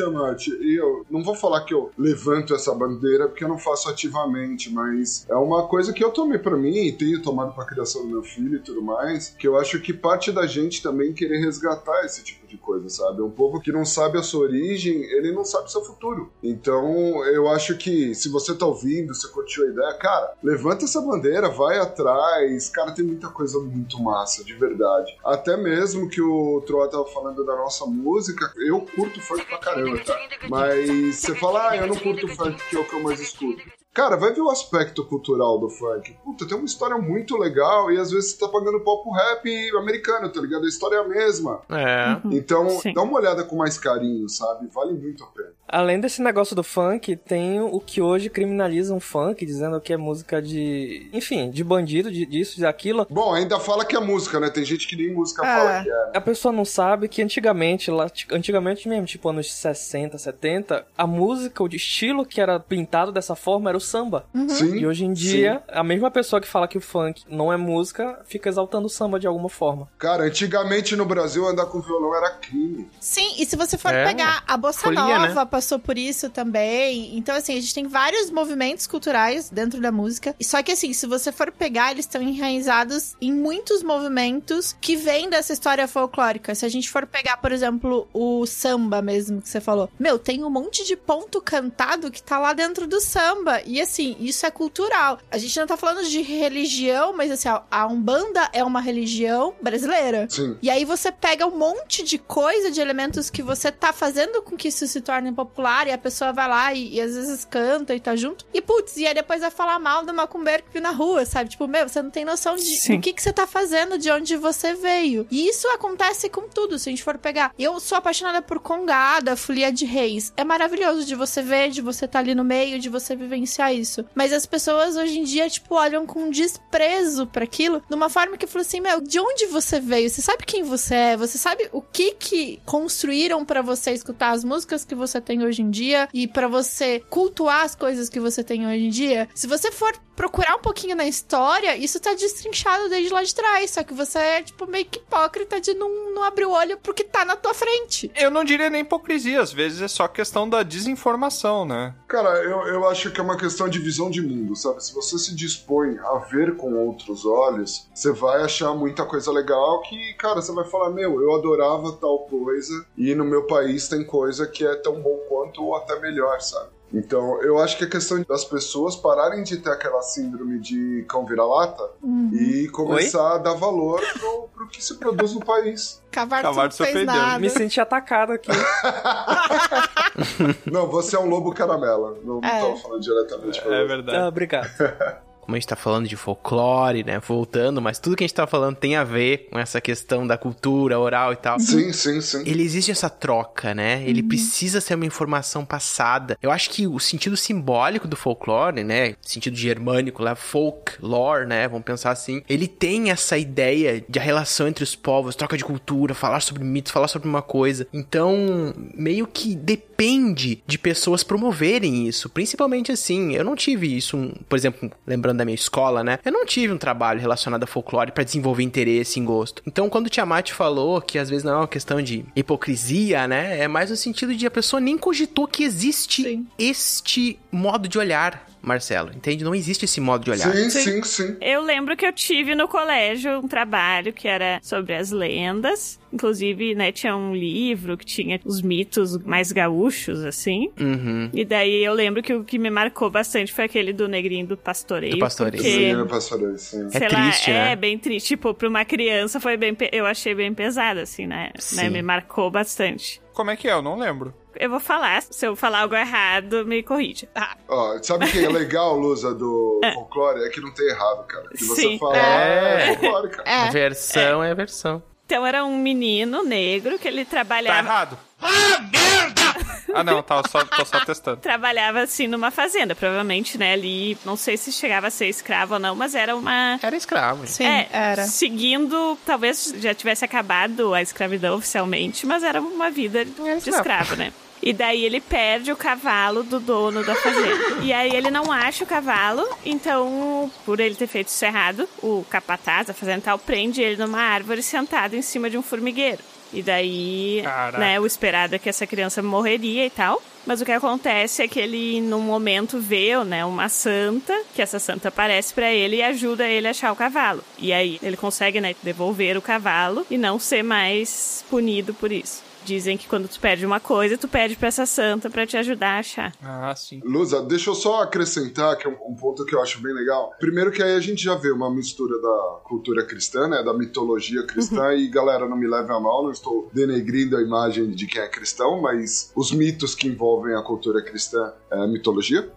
E eu não vou falar que eu levanto essa bandeira porque eu não faço ativamente, mas é uma coisa que eu tomei pra mim e tenho tomado pra criação do meu filho e tudo mais, que eu acho que parte da gente também querer resgatar esse tipo de coisa, sabe? Um povo que não sabe a sua origem, ele não sabe o seu futuro. Então, eu acho que se você tá ouvindo, você curtiu a ideia, cara, levanta essa bandeira, vai atrás. Cara, tem muita coisa muito massa, de verdade. Até mesmo que o Troa tava falando da nossa música, eu curto funk pra caramba, tá? Mas você fala, ah, eu não curto funk, que é o que eu mais escuto. Cara, vai ver o aspecto cultural do funk. Puta, tem uma história muito legal e às vezes você tá pagando pau pro rap americano, tá ligado? A história é a mesma. É. Então, Sim. dá uma olhada com mais carinho, sabe? Vale muito a pena. Além desse negócio do funk, tem o que hoje criminaliza um funk, dizendo que é música de. Enfim, de bandido, de, disso, de aquilo. Bom, ainda fala que é música, né? Tem gente que nem música Ah. fala que é. A pessoa não sabe que antigamente, lá, antigamente mesmo, tipo anos 60, 70, a música, o estilo que era pintado dessa forma era o samba. Sim. E hoje em dia, a mesma pessoa que fala que o funk não é música, fica exaltando o samba de alguma forma. Cara, antigamente no Brasil andar com violão era crime. Sim, e se você for É, pegar a Bossa folia, Nova, passou por isso também. Então, assim, a gente tem vários movimentos culturais dentro da música. E Só que, assim, se você for pegar, eles estão enraizados em muitos movimentos que vêm dessa história folclórica. Se a gente for pegar, por exemplo, o samba mesmo que você falou. Meu, tem um monte de ponto cantado que tá lá dentro do samba. E, assim, isso é cultural. A gente não tá falando de religião, mas, assim, a- a Umbanda é uma religião brasileira. Sim. E aí você pega um monte de coisa, de elementos que você tá fazendo com que isso se torne popular e a pessoa vai lá e, e às vezes canta e tá junto. E putz, e aí depois vai falar mal do macumbeiro que viu na rua, sabe? Tipo, meu, você não tem noção de Sim. do que, que você tá fazendo, de onde você veio. E isso acontece com tudo, se a gente for pegar. Eu sou apaixonada por Congada, Folia de Reis. É maravilhoso de você ver, de você estar ali no meio, de você vivenciar isso. Mas as pessoas hoje em dia, tipo, olham com desprezo pra aquilo, de uma forma que falou assim: meu, de onde você veio? Você sabe quem você é? Você sabe o que que construíram pra você escutar as músicas que você tem hoje em dia e pra você cultuar as coisas que você tem hoje em dia? Se você for procurar um pouquinho na história, isso tá destrinchado desde lá de trás. Só que você é, tipo, meio que hipócrita de não, não abrir o olho pro que tá na tua frente. Eu não diria nem hipocrisia, às vezes é só questão da desinformação, né? Cara, eu, eu acho que é uma questão de visão de mundo, sabe? Se você se dispõe a ver com outros olhos, você vai achar muita coisa legal que, cara, você vai falar, meu, eu adorava tal coisa e no meu país tem coisa que é tão bom quanto ou até melhor, sabe? Então, eu acho que é questão das pessoas pararem de ter aquela síndrome de cão vira-lata e começar a dar valor pro, pro que se produz no país. Não se fez ofendeu. nada. Me senti atacado aqui. Não, você é um lobo caramela. Não, não É. tava falando diretamente pra É você. verdade. Ah, obrigado. Como a gente tá falando de folclore, né? Voltando, mas tudo que a gente tá falando tem a ver com essa questão da cultura oral e tal. Sim, sim, sim. Ele existe essa troca, né? Ele precisa ser uma informação passada. Eu acho que o sentido simbólico do folclore, né? Sentido germânico lá, folk, lore, né? Vamos pensar assim. Ele tem essa ideia de a relação entre os povos, troca de cultura, falar sobre mitos, falar sobre uma coisa. Então, meio que depende de pessoas promoverem isso. Principalmente assim, eu não tive isso, por exemplo, lembrando da minha escola, né? Eu não tive um trabalho relacionado a folclore pra desenvolver interesse em gosto. Então, quando o Tiamat falou que às vezes não é uma questão de hipocrisia, né? É mais no sentido de a pessoa nem cogitou que existe Sim. este modo de olhar, Marcelo. Entende? Não existe esse modo de olhar. Sim, sim, sim. Eu lembro que eu tive no colégio um trabalho que era sobre as lendas. Inclusive, né, tinha um livro que tinha os mitos mais gaúchos, assim. Uhum. E daí eu lembro que o que me marcou bastante foi aquele do negrinho do pastoreio. Do pastoreio. Porque, Menina pastoreio, sim. É sei triste, lá, né? é bem triste. Tipo, pra uma criança foi bem... Eu achei bem pesado, assim, né? Sim. né? Me marcou bastante. Como é que é? Eu não lembro. Eu vou falar, se eu falar algo errado, me corrija. Ah, Ó, sabe o que é legal, Lusa, do folclore? É que não tem errado, cara. Que você Sim. fala, É. é folclore, cara. A É. versão é, a versão. Então era um menino negro que ele Tá trabalhava... errado. Ah, merda! Ah, não, tá, só, tô só testando. trabalhava assim numa fazenda, provavelmente, né? Ali, não sei se chegava a ser escravo ou não, mas era uma. Era escravo. Sim, é, era. seguindo, talvez já tivesse acabado a escravidão oficialmente, mas era uma vida de escravo, né? E daí ele perde o cavalo do dono da fazenda. E aí ele não acha o cavalo, então, por ele ter feito isso errado, o capataz da fazenda tal prende ele numa árvore sentado em cima de um formigueiro. E daí, Caraca. né, o esperado é que essa criança morreria e tal. Mas o que acontece é que ele, num momento, vê né, uma santa, que essa santa aparece pra ele e ajuda ele a achar o cavalo. E aí ele consegue né, devolver o cavalo e não ser mais punido por isso. Dizem que quando tu perde uma coisa, tu pede pra essa santa pra te ajudar a achar. Ah, sim. Lusa, deixa eu só acrescentar que é um, um ponto que eu acho bem legal. Primeiro que aí a gente já vê uma mistura da cultura cristã, né, da mitologia cristã e galera, não me leve a mal, não estou denegrindo a imagem de quem é cristão, mas os mitos que envolvem a cultura cristã é a mitologia.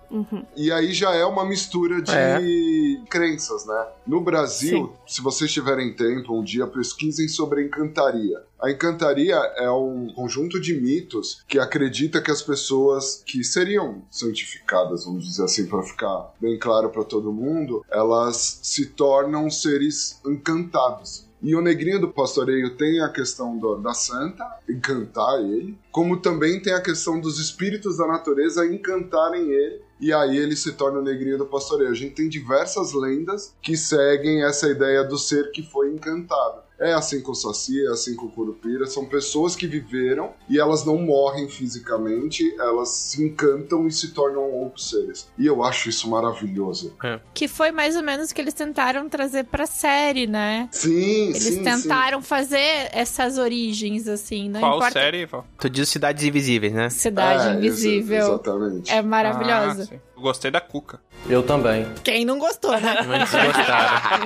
E aí já é uma mistura de É. crenças, né? No Brasil, se vocês tiverem tempo, um dia pesquisem sobre encantaria. A encantaria é um conjunto de mitos que acredita que as pessoas que seriam santificadas, vamos dizer assim, para ficar bem claro para todo mundo, elas se tornam seres encantados. E o negrinho do pastoreio tem a questão do- da santa, encantar ele, como também tem a questão dos espíritos da natureza encantarem ele, e aí ele se torna o negrinho do pastoreio. A gente tem diversas lendas que seguem essa ideia do ser que foi encantado. É assim com o Saci, é assim com o Curupira, são pessoas que viveram e elas não morrem fisicamente, elas se encantam e se tornam outros seres. E eu acho isso maravilhoso. Que foi mais ou menos o que eles tentaram trazer pra série, né? Sim, Eles sim, tentaram fazer essas origens, assim, não Qual importa. série? Tu diz Cidades Invisíveis, né? Cidade É, Invisível. exa- exatamente. É maravilhosa. Ah, sim. Eu gostei da Cuca. Eu também. Quem não gostou, né? Muitos gostaram.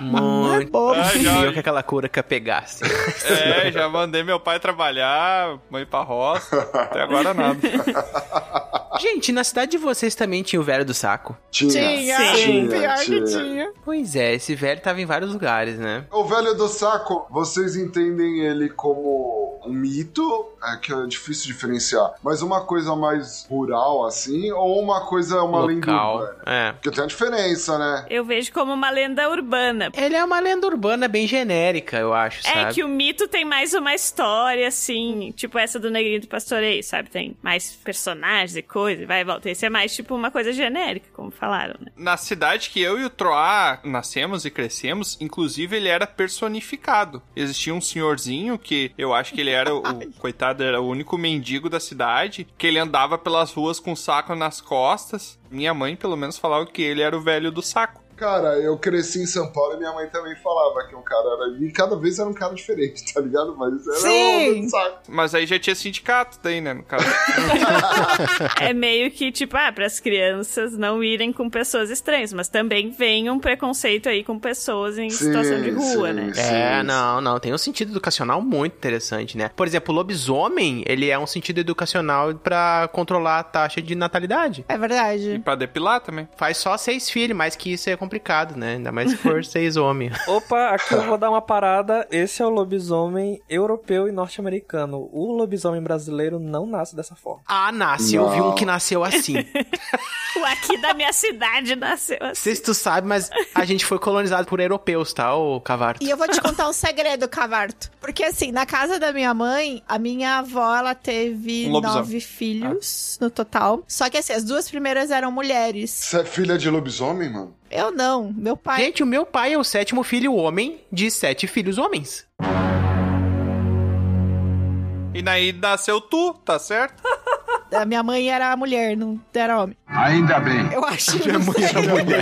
Muito. Bobo. Ah, já- Queria que aquela cura que pegasse. É, já mandei meu pai trabalhar, mãe pra roça. Até agora nada. Gente, na cidade de vocês também tinha o velho do saco? Tinha, Tinha, tinha, pior que tinha. tinha. Pois é, esse velho tava em vários lugares, né? O velho do saco, vocês entendem ele como um mito, é que é difícil diferenciar, mas uma coisa mais rural assim, ou uma coisa, uma lenda Local. urbana? É. Porque tem a diferença, né? Eu vejo como uma lenda urbana. Ele é uma lenda urbana bem genérica, eu acho, É sabe? que o mito tem mais uma história, assim, tipo essa do Negrinho do Pastoreio, sabe? Tem mais personagens e coisa, vai e volta. Esse é mais tipo uma coisa genérica, como falaram, né? Na cidade que eu e o Troá nascemos e crescemos, inclusive ele era personificado. Existia um senhorzinho que eu acho que ele era o, o coitado, era o único mendigo da cidade, que ele andava pelas ruas com um saco nas costas. Minha mãe, pelo menos, falava que ele era o velho do saco. Cara, eu cresci em São Paulo e minha mãe também falava que um cara era. E cada vez era um cara diferente, tá ligado? Mas era Sim. um saco. Mas aí já tinha sindicato daí, né, no caso. É meio que, tipo, ah, pras crianças não irem com pessoas estranhas, mas também vem um preconceito aí com pessoas em Sim, situação de rua, sim, né? sim. É, não, não. Tem um sentido educacional muito interessante, né? Por exemplo, o lobisomem, ele é um sentido educacional pra controlar a taxa de natalidade. É E verdade. pra depilar também. Faz só seis filhos, mas que isso é complicado, né? Ainda mais se for seis homens. Opa, aqui eu vou dar uma parada. Esse é o lobisomem europeu e norte-americano. O lobisomem brasileiro não nasce dessa forma. Ah, nasce. Eu vi um que nasceu assim. O aqui da minha cidade nasceu Não assim. sei se tu sabe, mas a gente foi colonizado por europeus, tá, ô Cavarto? E eu vou te contar um segredo, Cavarto. Porque assim, na casa da minha mãe, a minha avó, ela teve Um nove filhos no total. Só que assim, as duas primeiras eram mulheres. Você é filha de lobisomem, mano? Eu não, meu pai. Gente, o meu pai é o sétimo filho homem de sete filhos homens. E daí nasceu tu, tá certo? A minha mãe era mulher, não era homem. Ainda bem. Eu acho. Minha mãe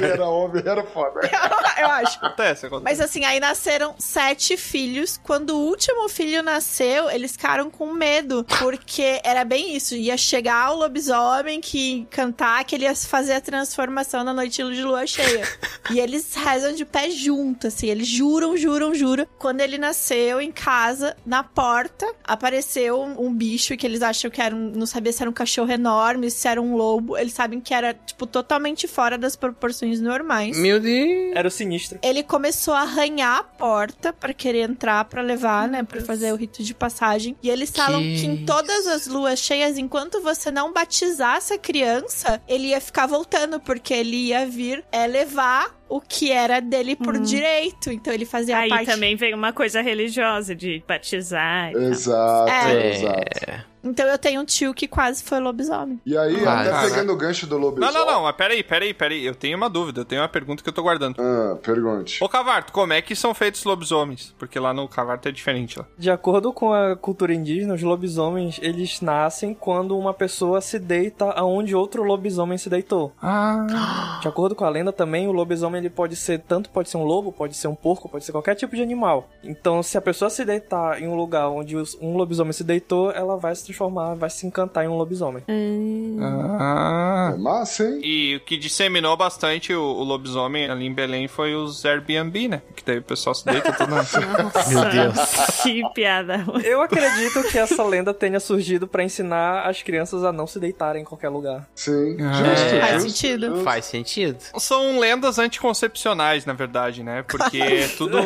era homem, era foda. eu acho. Acontece, acontece. Mas assim, aí nasceram sete filhos. Quando o último filho nasceu, eles ficaram com medo. Porque era bem isso. Ia chegar o lobisomem que ia cantar, que ele ia fazer a transformação na noite de lua cheia. e eles rezam de pé junto, assim. Eles juram, juram, juram. Quando ele nasceu em casa, na porta, apareceu um, um bicho que eles acham que era um. Não sabia se era um cachorro enorme, se era um lobo. Eles sabem que era, tipo, totalmente fora das proporções normais. Meu Deus. Era o sinistro. Ele começou a arranhar a porta pra querer entrar pra levar, né, Pra fazer o rito de passagem. E eles falam Que que em todas as luas cheias, enquanto você não batizasse a criança, ele ia ficar voltando porque ele ia vir é levar o que era dele por direito. Então ele fazia Aí parte também vem uma coisa religiosa de batizar. e tal. Exato, É. exato. Então eu tenho um tio que quase foi lobisomem. E aí, Quase. até pegando o gancho do Não, lobisomem. não, não, mas peraí, peraí, peraí. Eu tenho uma dúvida, eu tenho uma pergunta que eu tô guardando. Ah, pergunte. Ô, Cavarto, como é que são feitos os lobisomens? Porque lá no Cavarto é diferente lá. De acordo com a cultura indígena, os lobisomens, eles nascem quando uma pessoa se deita aonde outro lobisomem se deitou. Ah. De acordo com a lenda também, o lobisomem ele pode ser tanto pode ser um lobo, pode ser um porco, pode ser qualquer tipo de animal. Então, se a pessoa se deitar em um lugar onde um lobisomem se deitou, ela vai se transformar, vai se encantar em um lobisomem. Ah. É massa, hein? E o que disseminou bastante o, o lobisomem ali em Belém foi os Airbnb, né? Que daí o pessoal se deita tudo assim. Meu Deus. Que piada. Eu acredito que essa lenda tenha surgido pra ensinar as crianças a não se deitarem em qualquer lugar. Sim. Ah. Justo, É. Faz justo, sentido. justo. Faz sentido. São lendas anticoncepcionais, na verdade, né? Porque é tudo,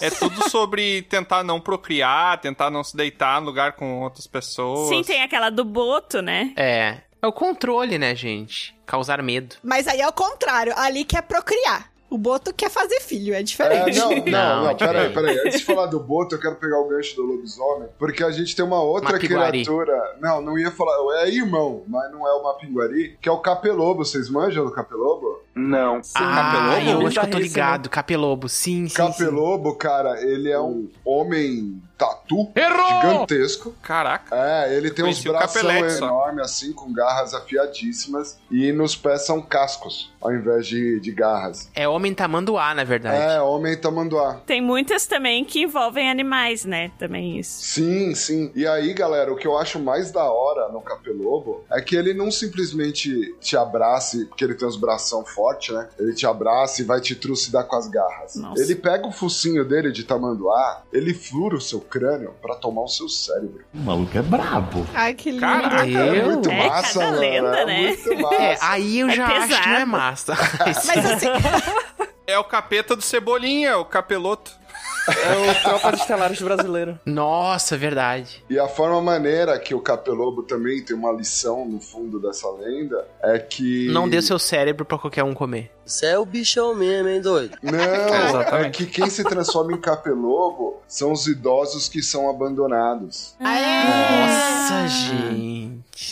é tudo sobre tentar não procriar, tentar não se deitar no lugar com outras pessoas. Sim, tem aquela do boto, né? É. É o controle, né, gente? Causar medo. Mas aí é o contrário. Ali quer procriar. O Boto quer fazer filho, é É, diferente. não, não, Não, não, é peraí, peraí. Antes de falar do Boto, eu quero pegar o gancho do lobisomem, porque a gente tem uma outra Mapiguari. criatura. Não, não ia falar. É irmão, mas não é o Mapinguari, que é o Capelobo. Vocês manjam do Capelobo? Não. ah, Capelobo? eu acho que eu tô ligado. Capelobo, sim, sim. Capelobo, cara, ele é um homem tatu Errou! gigantesco. Caraca. É, ele tem uns braços enormes, assim, com garras afiadíssimas. E nos pés são cascos, ao invés de, de garras. É homem tamanduá, na verdade. É, homem tamanduá. Tem muitas também que envolvem animais, né? Também isso. Sim, sim. E aí, galera, o que eu acho mais da hora no Capelobo é que ele não simplesmente te abraça, porque ele tem os bração fortes, né? Ele te abraça e vai te trucidar com as garras. Nossa. Ele pega o focinho dele de tamanduá, ele fura o seu crânio pra tomar o seu cérebro. O maluco é brabo. Ai, que lindo. Caraca. É muito É, massa, cada mano. lenda, é né? muito massa. É, aí eu É já acho que não é pesado. Massa. Mas assim, É o capeta do Cebolinha, o capeloto. É o Tropa de Estelares brasileiro. Nossa, verdade. E a forma maneira que o Capelobo também tem uma lição no fundo dessa lenda é que. Não dê seu cérebro pra qualquer um comer. Você é o bichão mesmo, hein, doido? Não, é que quem se transforma em capelobo são os idosos que são abandonados. Nossa, gente.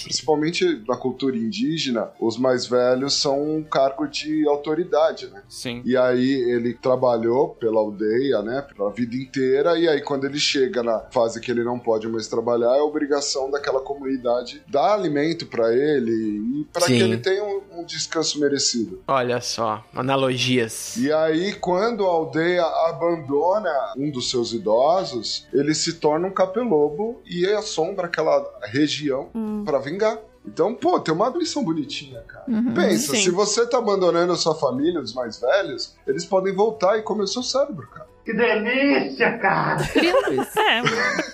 Principalmente na cultura indígena, os mais velhos são um cargo de autoridade, né? Sim. E aí ele trabalhou pela aldeia, né, pela vida inteira, e aí quando ele chega na fase que ele não pode mais trabalhar, é obrigação daquela comunidade dar alimento pra ele e para que ele tenha um, um descanso merecido. Olha só, analogias. E aí, quando a aldeia abandona um dos seus idosos, ele se torna um capelobo e assombra aquela região pra vingar. Então, pô, tem uma lição bonitinha, cara. Pensa, sim. se você tá abandonando a sua família, os mais velhos, eles podem voltar e comer o seu cérebro, cara. Que delícia, cara!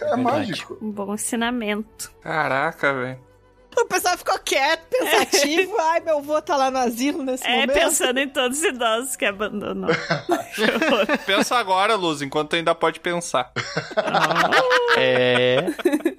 É, É mágico. um bom ensinamento. Caraca, velho. O pessoal ficou quieto, pensativo. Ai, meu avô tá lá no asilo nesse É, momento. pensando em todos os idosos que abandonou. Pensa agora, Luz, enquanto ainda pode pensar. É.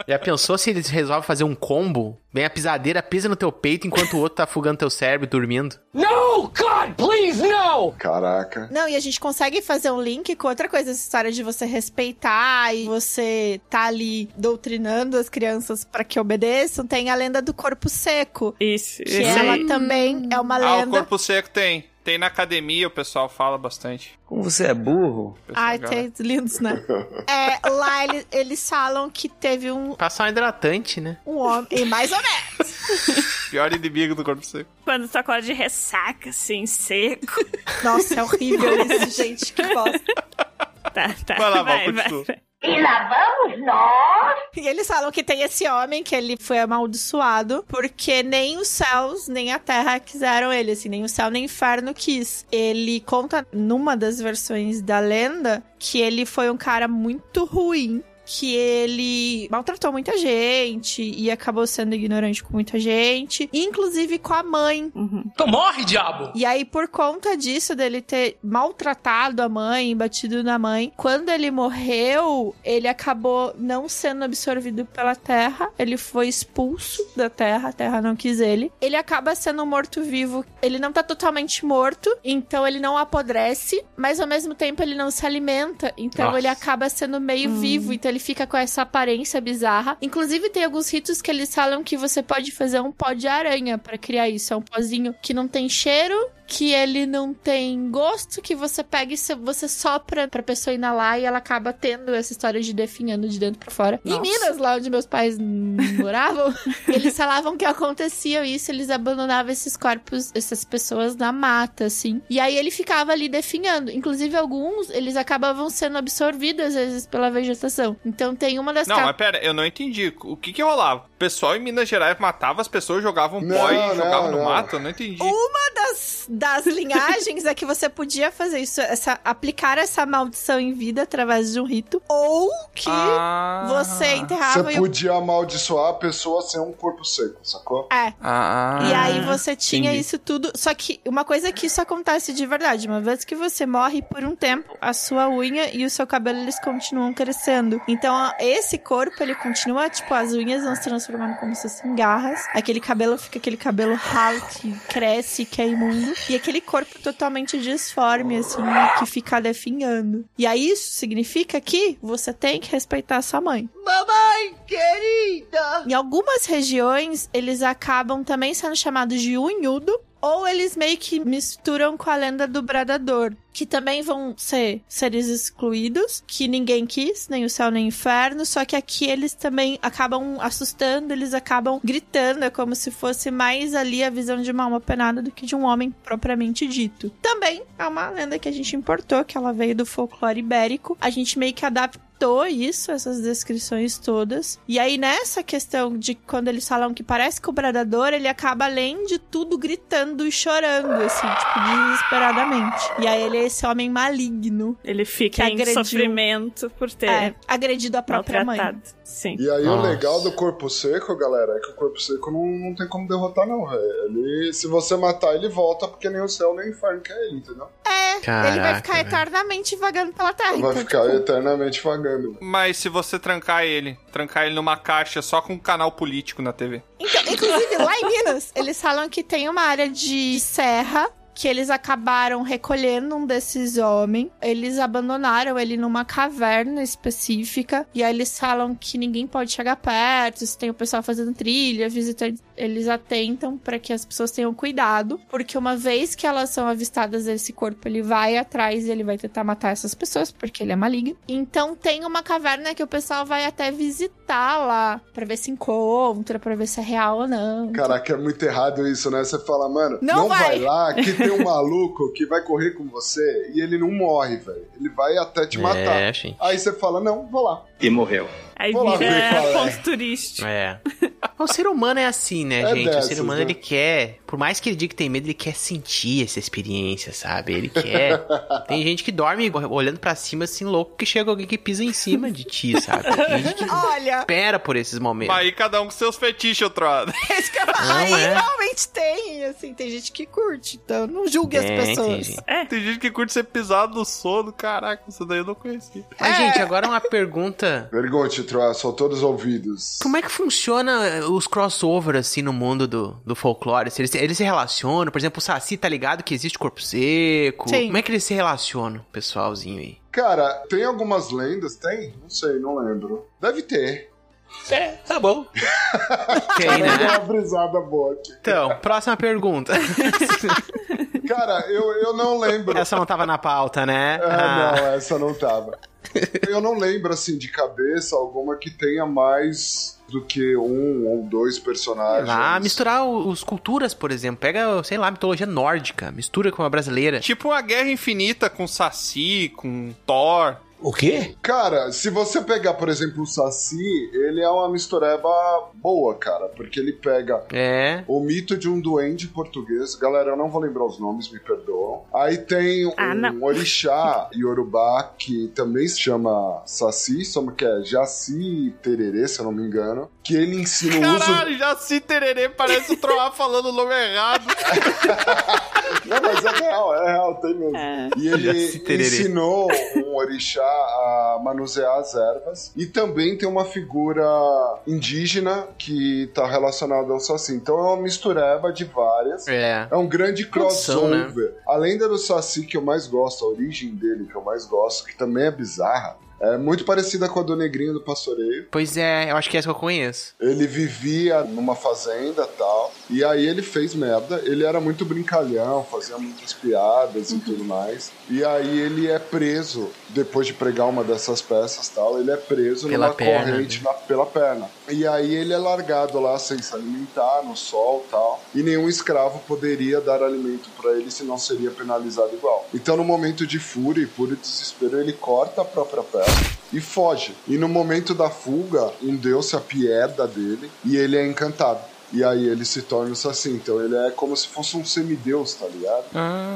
Já pensou se eles resolvem fazer um combo? Vem a pisadeira, pisa no teu peito enquanto o outro tá afogando teu cérebro e dormindo. No, God, please, no! Caraca. Não, e a gente consegue fazer um link com outra coisa, essa história de você respeitar e você tá ali doutrinando as crianças pra que obedeçam. Tem a lenda do corpo seco, Isso, que isso ela aí. também é uma Ah, o lenda. corpo seco tem. Tem na academia, o pessoal fala bastante. Como você é burro? Ai, tem lindos, né? É, lá ele- eles falam que teve um, Passar um hidratante, né? um homem. E mais ou menos. Pior inimigo do corpo seco. Quando tu acorda de ressaca, assim, seco. Nossa, é horrível isso, gente. Que bosta. Tá, tá. Vai lá, vai, continua. vai. E lá vamos nós. E eles falam que tem esse homem que ele foi amaldiçoado porque nem os céus nem a terra quiseram ele, assim, nem o céu nem o inferno quis. Ele conta numa das versões da lenda que ele foi um cara muito ruim. Que ele maltratou muita gente e acabou sendo ignorante com muita gente, inclusive com a mãe. Então morre, diabo! E aí, por conta disso, dele ter maltratado a mãe, batido na mãe, quando ele morreu, ele acabou não sendo absorvido pela terra. Ele foi expulso da terra, a terra não quis ele. Ele acaba sendo um morto-vivo. Ele não tá totalmente morto, então ele não apodrece, mas ao mesmo tempo ele não se alimenta. Então Nossa. ele acaba sendo meio vivo, então ele fica com essa aparência bizarra. Inclusive, tem alguns ritos que eles falam que você pode fazer um pó de aranha pra criar isso. É um pozinho que não tem cheiro, que ele não tem gosto, que você pega e você sopra pra pessoa inalar e ela acaba tendo essa história de definhando de dentro pra fora. Em Nossa. Minas, lá onde meus pais moravam, eles falavam que acontecia isso, eles abandonavam esses corpos, essas pessoas na mata, assim. E aí ele ficava ali definhando. Inclusive, alguns, eles acabavam sendo absorvidos, às vezes, pela vegetação. Então tem uma das Não, mas pera, eu não entendi. O que que rolava? O pessoal em Minas Gerais matava as pessoas, jogavam Não, pó e não, jogavam no não. mato? Eu não entendi. Uma das, das linhagens é que você podia fazer isso, essa, aplicar essa maldição em vida através de um rito, ou que Ah. você enterrava Você e podia amaldiçoar a pessoa sem um corpo seco, sacou? É. Ah, E aí você tinha entendi. isso tudo. Só que uma coisa que isso acontece de verdade. Uma vez que você morre por um tempo, a sua unha e o seu cabelo eles continuam crescendo. Então esse corpo ele continua, tipo, as unhas vão se transformando como se fossem garras. Aquele cabelo fica aquele cabelo ralo que cresce, que é imundo. E aquele corpo totalmente disforme, assim, que fica definhando. E aí isso significa que você tem que respeitar a sua mãe. Mamãe querida! Em algumas regiões, eles acabam também sendo chamados de unhudo, ou eles meio que misturam com a lenda do bradador, que também vão ser seres excluídos, que ninguém quis, nem o céu nem o inferno, só que aqui eles também acabam assustando, eles acabam gritando, é como se fosse mais ali a visão de uma alma penada do que de um homem propriamente dito. Também é uma lenda que a gente importou, que ela veio do folclore ibérico, a gente meio que adaptou isso, essas descrições todas. E aí, nessa questão de quando eles falam que parece que o bradador, ele acaba, além de tudo, gritando e chorando, assim, tipo, desesperadamente. E aí ele é esse homem maligno. Ele Que fica em agrediu- sofrimento por ter É, agredido a própria mãe. Sim. E aí Nossa. o legal do corpo seco, galera, é que o corpo seco não, não tem como derrotar, não, velho. Ele, se você matar, ele volta, porque nem o céu nem o inferno quer ele, entendeu? É, ele vai Caraca, ficar velho. eternamente vagando pela terra. Vai então, ficar tipo, eternamente vagando. Mas se você trancar ele, trancar ele numa caixa só com um canal político na TV. Então, inclusive, lá em Minas, eles falam que tem uma área de serra que eles acabaram recolhendo um desses homens. Eles abandonaram ele numa caverna específica. E aí eles falam que ninguém pode chegar perto. Se tem o pessoal fazendo trilha, visitantes, eles atentam para que as pessoas tenham cuidado. Porque uma vez que elas são avistadas, esse corpo ele vai atrás e ele vai tentar matar essas pessoas, porque ele é maligno. Então tem uma caverna que o pessoal vai até visitar lá pra ver se encontra, pra ver se é real ou não. Caraca, é muito errado isso, né? Você fala, mano, Não não, vai. vai. lá que tem um maluco que vai correr com você e ele não morre, velho. Ele vai até te matar. É. Aí você fala, não, vou lá. E morreu. Aí Vou lá ver vira é. ponto turístico. É. O ser humano é assim, né, É gente? o dessas, ser humano, né? ele quer, por mais que ele diga que tem medo, ele quer sentir essa experiência, sabe? Ele quer. tem gente que dorme olhando pra cima assim, louco, que chega alguém que pisa em cima de ti, sabe? Tem gente que Olha, espera por esses momentos. Mas aí cada um com seus fetiches, ô troado. é isso que eu falo. Não, Aí é. realmente tem, assim, tem gente que curte. Então não julgue as pessoas. tem gente. Tem gente que curte ser pisado no sono. Caraca, isso daí eu não conhecia. Mas, gente, agora uma pergunta. Pergunte, Troa, sou todos ouvidos. Como é que funciona os crossover, assim, no mundo do, do folclore? Eles, eles se relacionam? Por exemplo, o Saci tá ligado que existe corpo seco? Sim. Como é que eles se relacionam, pessoalzinho aí? Cara, tem algumas lendas? Tem? Não sei, não lembro. Deve ter. É, tá bom. Tem, Deu né? uma brisada boa aqui. Então, próxima pergunta. Cara, eu, eu não lembro. Essa não tava na pauta, né? Ah, não, essa não tava. Eu não lembro, assim, de cabeça alguma que tenha mais do que um ou dois personagens. Lá, misturar os culturas, por exemplo. Pega, sei lá, mitologia nórdica, mistura com a brasileira. Tipo uma guerra infinita com Saci, com Thor. O quê? Cara, se você pegar, por exemplo, o Saci, ele é uma mistureba boa, cara, porque ele pega É. o mito de um duende português. Galera, eu não vou lembrar os nomes, me perdoam. Aí tem um Ah, não. orixá yorubá que também se chama Saci, só que é Jaci Tererê, se eu não me engano, que ele ensina o uso Caralho, se tererê, parece o Troá falando o nome errado. Não, mas é real, é real, tem mesmo. É. E ele ensinou um orixá a manusear as ervas. E também tem uma figura indígena que tá relacionada ao Saci. Então é uma mistureba de várias. É. É um grande né? crossover. A lenda do Saci que eu mais gosto, a origem dele que eu mais gosto, que também é bizarra, é muito parecida com a do Negrinho do Pastoreio. Pois é, eu acho que é essa que eu conheço. Ele vivia numa fazenda tal. E aí ele fez merda. Ele era muito brincalhão, fazia muitas piadas e tudo mais. E aí ele é preso, depois de pregar uma dessas peças tal, ele é preso Pela numa perna, corrente na- pela perna. E aí ele é largado lá sem se alimentar, no sol tal. E nenhum escravo poderia dar alimento pra ele, senão seria penalizado igual. Então no momento de fúria e puro desespero, ele corta a própria perna e foge. E no momento da fuga, um deus se apieda dele e ele é encantado. E aí ele se torna o Saci. Então ele é como se fosse um semideus, tá ligado?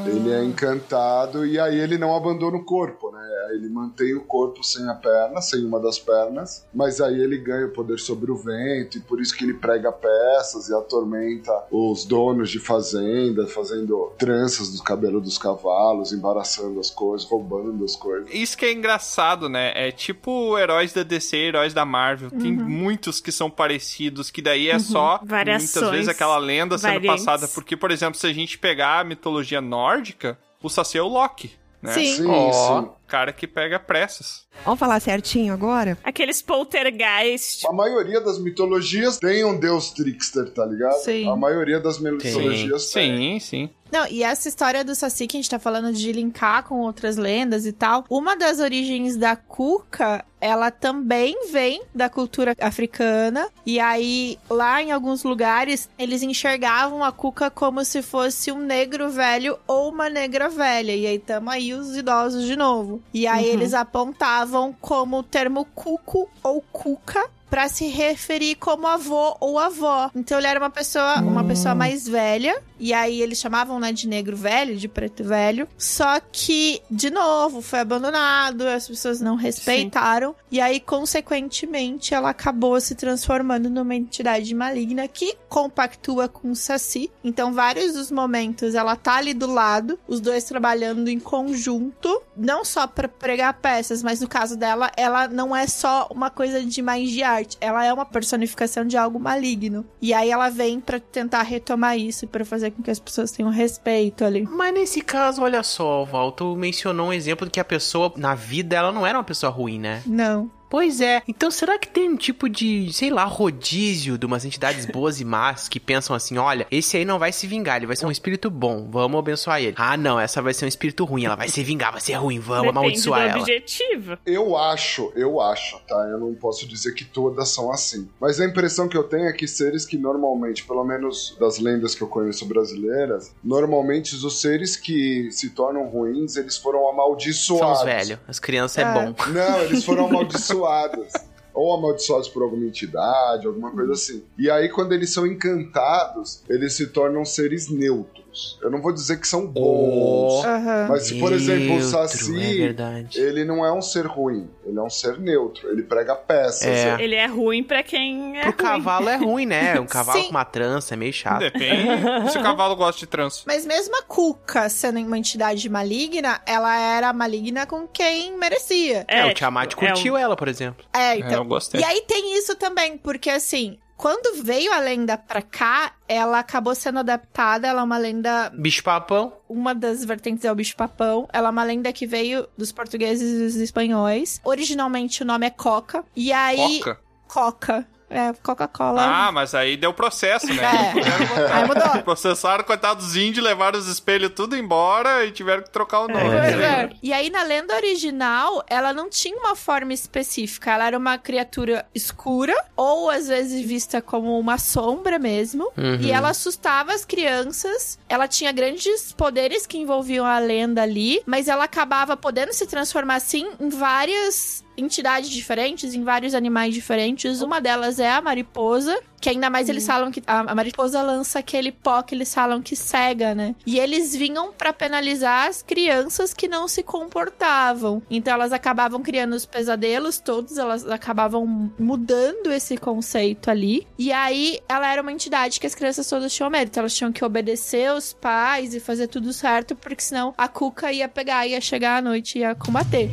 Ele é encantado e aí ele não abandona o corpo, né? Ele mantém o corpo sem a perna, sem uma das pernas, mas aí ele ganha o poder sobre o vento e por isso que ele prega peças e atormenta os donos de fazenda, fazendo tranças do cabelo dos cavalos, embaraçando as coisas, roubando as coisas. Isso que é engraçado, né? É tipo heróis da DC, heróis da Marvel. Tem Uhum. muitos que são parecidos, que daí é só Variações, muitas vezes aquela lenda sendo variantes. passada. Porque, por exemplo, se a gente pegar a mitologia nórdica, o Saci é o Loki. Né? Sim. Sim, Ó, sim. cara que pega pressas. Vamos falar certinho agora? Aqueles poltergeist. A maioria das mitologias tem um deus trickster, tá ligado? Sim. A maioria das mitologias tem. Sim, sim. Não, e essa história do Saci que a gente tá falando de linkar com outras lendas e tal, uma das origens da cuca, ela também vem da cultura africana. E aí, lá em alguns lugares, eles enxergavam a cuca como se fosse um negro velho ou uma negra velha. E aí, tamo aí os idosos de novo. E aí, Uhum. eles apontavam como o termo cuco ou cuca pra se referir como avô ou avó. Então ele era uma pessoa, uma pessoa mais velha, e aí eles chamavam, né, de negro velho, de preto velho. Só que, de novo, foi abandonado, as pessoas não respeitaram, e aí, consequentemente, ela acabou se transformando numa entidade maligna que compactua com o Saci. Então, vários dos momentos ela tá ali do lado, os dois trabalhando em conjunto, não só pra pregar peças, mas no caso dela, ela não é só uma coisa de magia ela é uma personificação de algo maligno. E aí ela vem pra tentar retomar isso, pra fazer com que as pessoas tenham respeito ali. Mas nesse caso, olha só, Val, tu mencionou um exemplo de que a pessoa, na vida, ela não era uma pessoa ruim, né? Não. Pois é. Então será que tem um tipo de, sei lá, rodízio de umas entidades boas e más que pensam assim: olha, esse aí não vai se vingar, ele vai ser um espírito bom, vamos abençoar ele. Ah, não, essa vai ser um espírito ruim, ela vai se vingar, vai ser ruim, vamos Depende do amaldiçoar ela. objetivo. Eu acho, eu acho, tá? Eu não posso dizer que todas são assim. Mas a impressão que eu tenho é que seres que normalmente, pelo menos das lendas que eu conheço brasileiras, normalmente os seres que se tornam ruins, eles foram amaldiçoados. São os velhos, as crianças é, É. bom. Não, eles foram amaldiçoados. Ou amaldiçoados por alguma entidade, alguma coisa assim. E aí, quando eles são encantados, eles se tornam seres neutros. Eu não vou dizer que são bons. Aham. Mas se, por exemplo, o Neutro, Saci, É ele não é um ser ruim, ele é um ser neutro, ele prega peças. É. Ele é ruim pra quem é Pro ruim. cavalo é ruim, né? Um cavalo Sim. com uma trança é meio chato. Depende se o cavalo gosta de trança. Mas mesmo a Cuca sendo uma entidade maligna, ela era maligna com quem merecia. É, o Tiamat é curtiu um- ela, por exemplo. É, É, então. eu gostei. E aí tem isso também, porque assim, quando veio a lenda pra cá, ela acabou sendo adaptada, ela é uma lenda Bicho papão. uma das vertentes é o bicho papão. Ela é uma lenda que veio dos portugueses e dos espanhóis. Originalmente o nome é Coca. E aí. Coca? Coca. É, Coca-Cola. Ah, mas aí deu processo, né? É. Aí mudou. Processaram, coitados dos índios, levaram os espelhos tudo embora e tiveram que trocar o nome. Pois é. E aí, na lenda original, ela não tinha uma forma específica. Ela era uma criatura escura, ou às vezes vista como uma sombra mesmo. Uhum. E ela assustava as crianças. Ela tinha grandes poderes que envolviam a lenda ali, mas ela acabava podendo se transformar, assim, em várias entidades diferentes, em vários animais diferentes. Uma delas é a mariposa, que ainda mais eles falam que a mariposa lança aquele pó que eles falam que cega, né? E eles vinham pra penalizar as crianças que não se comportavam. Então elas acabavam criando os pesadelos todos, elas acabavam mudando esse conceito ali. E aí ela era uma entidade que as crianças todas tinham medo. Então elas tinham que obedecer os pais e fazer tudo certo, porque senão a Cuca ia pegar, ia chegar à noite e ia combater.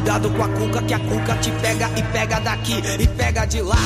Cuidado com a cuca, que a cuca te pega e pega daqui e pega de lá.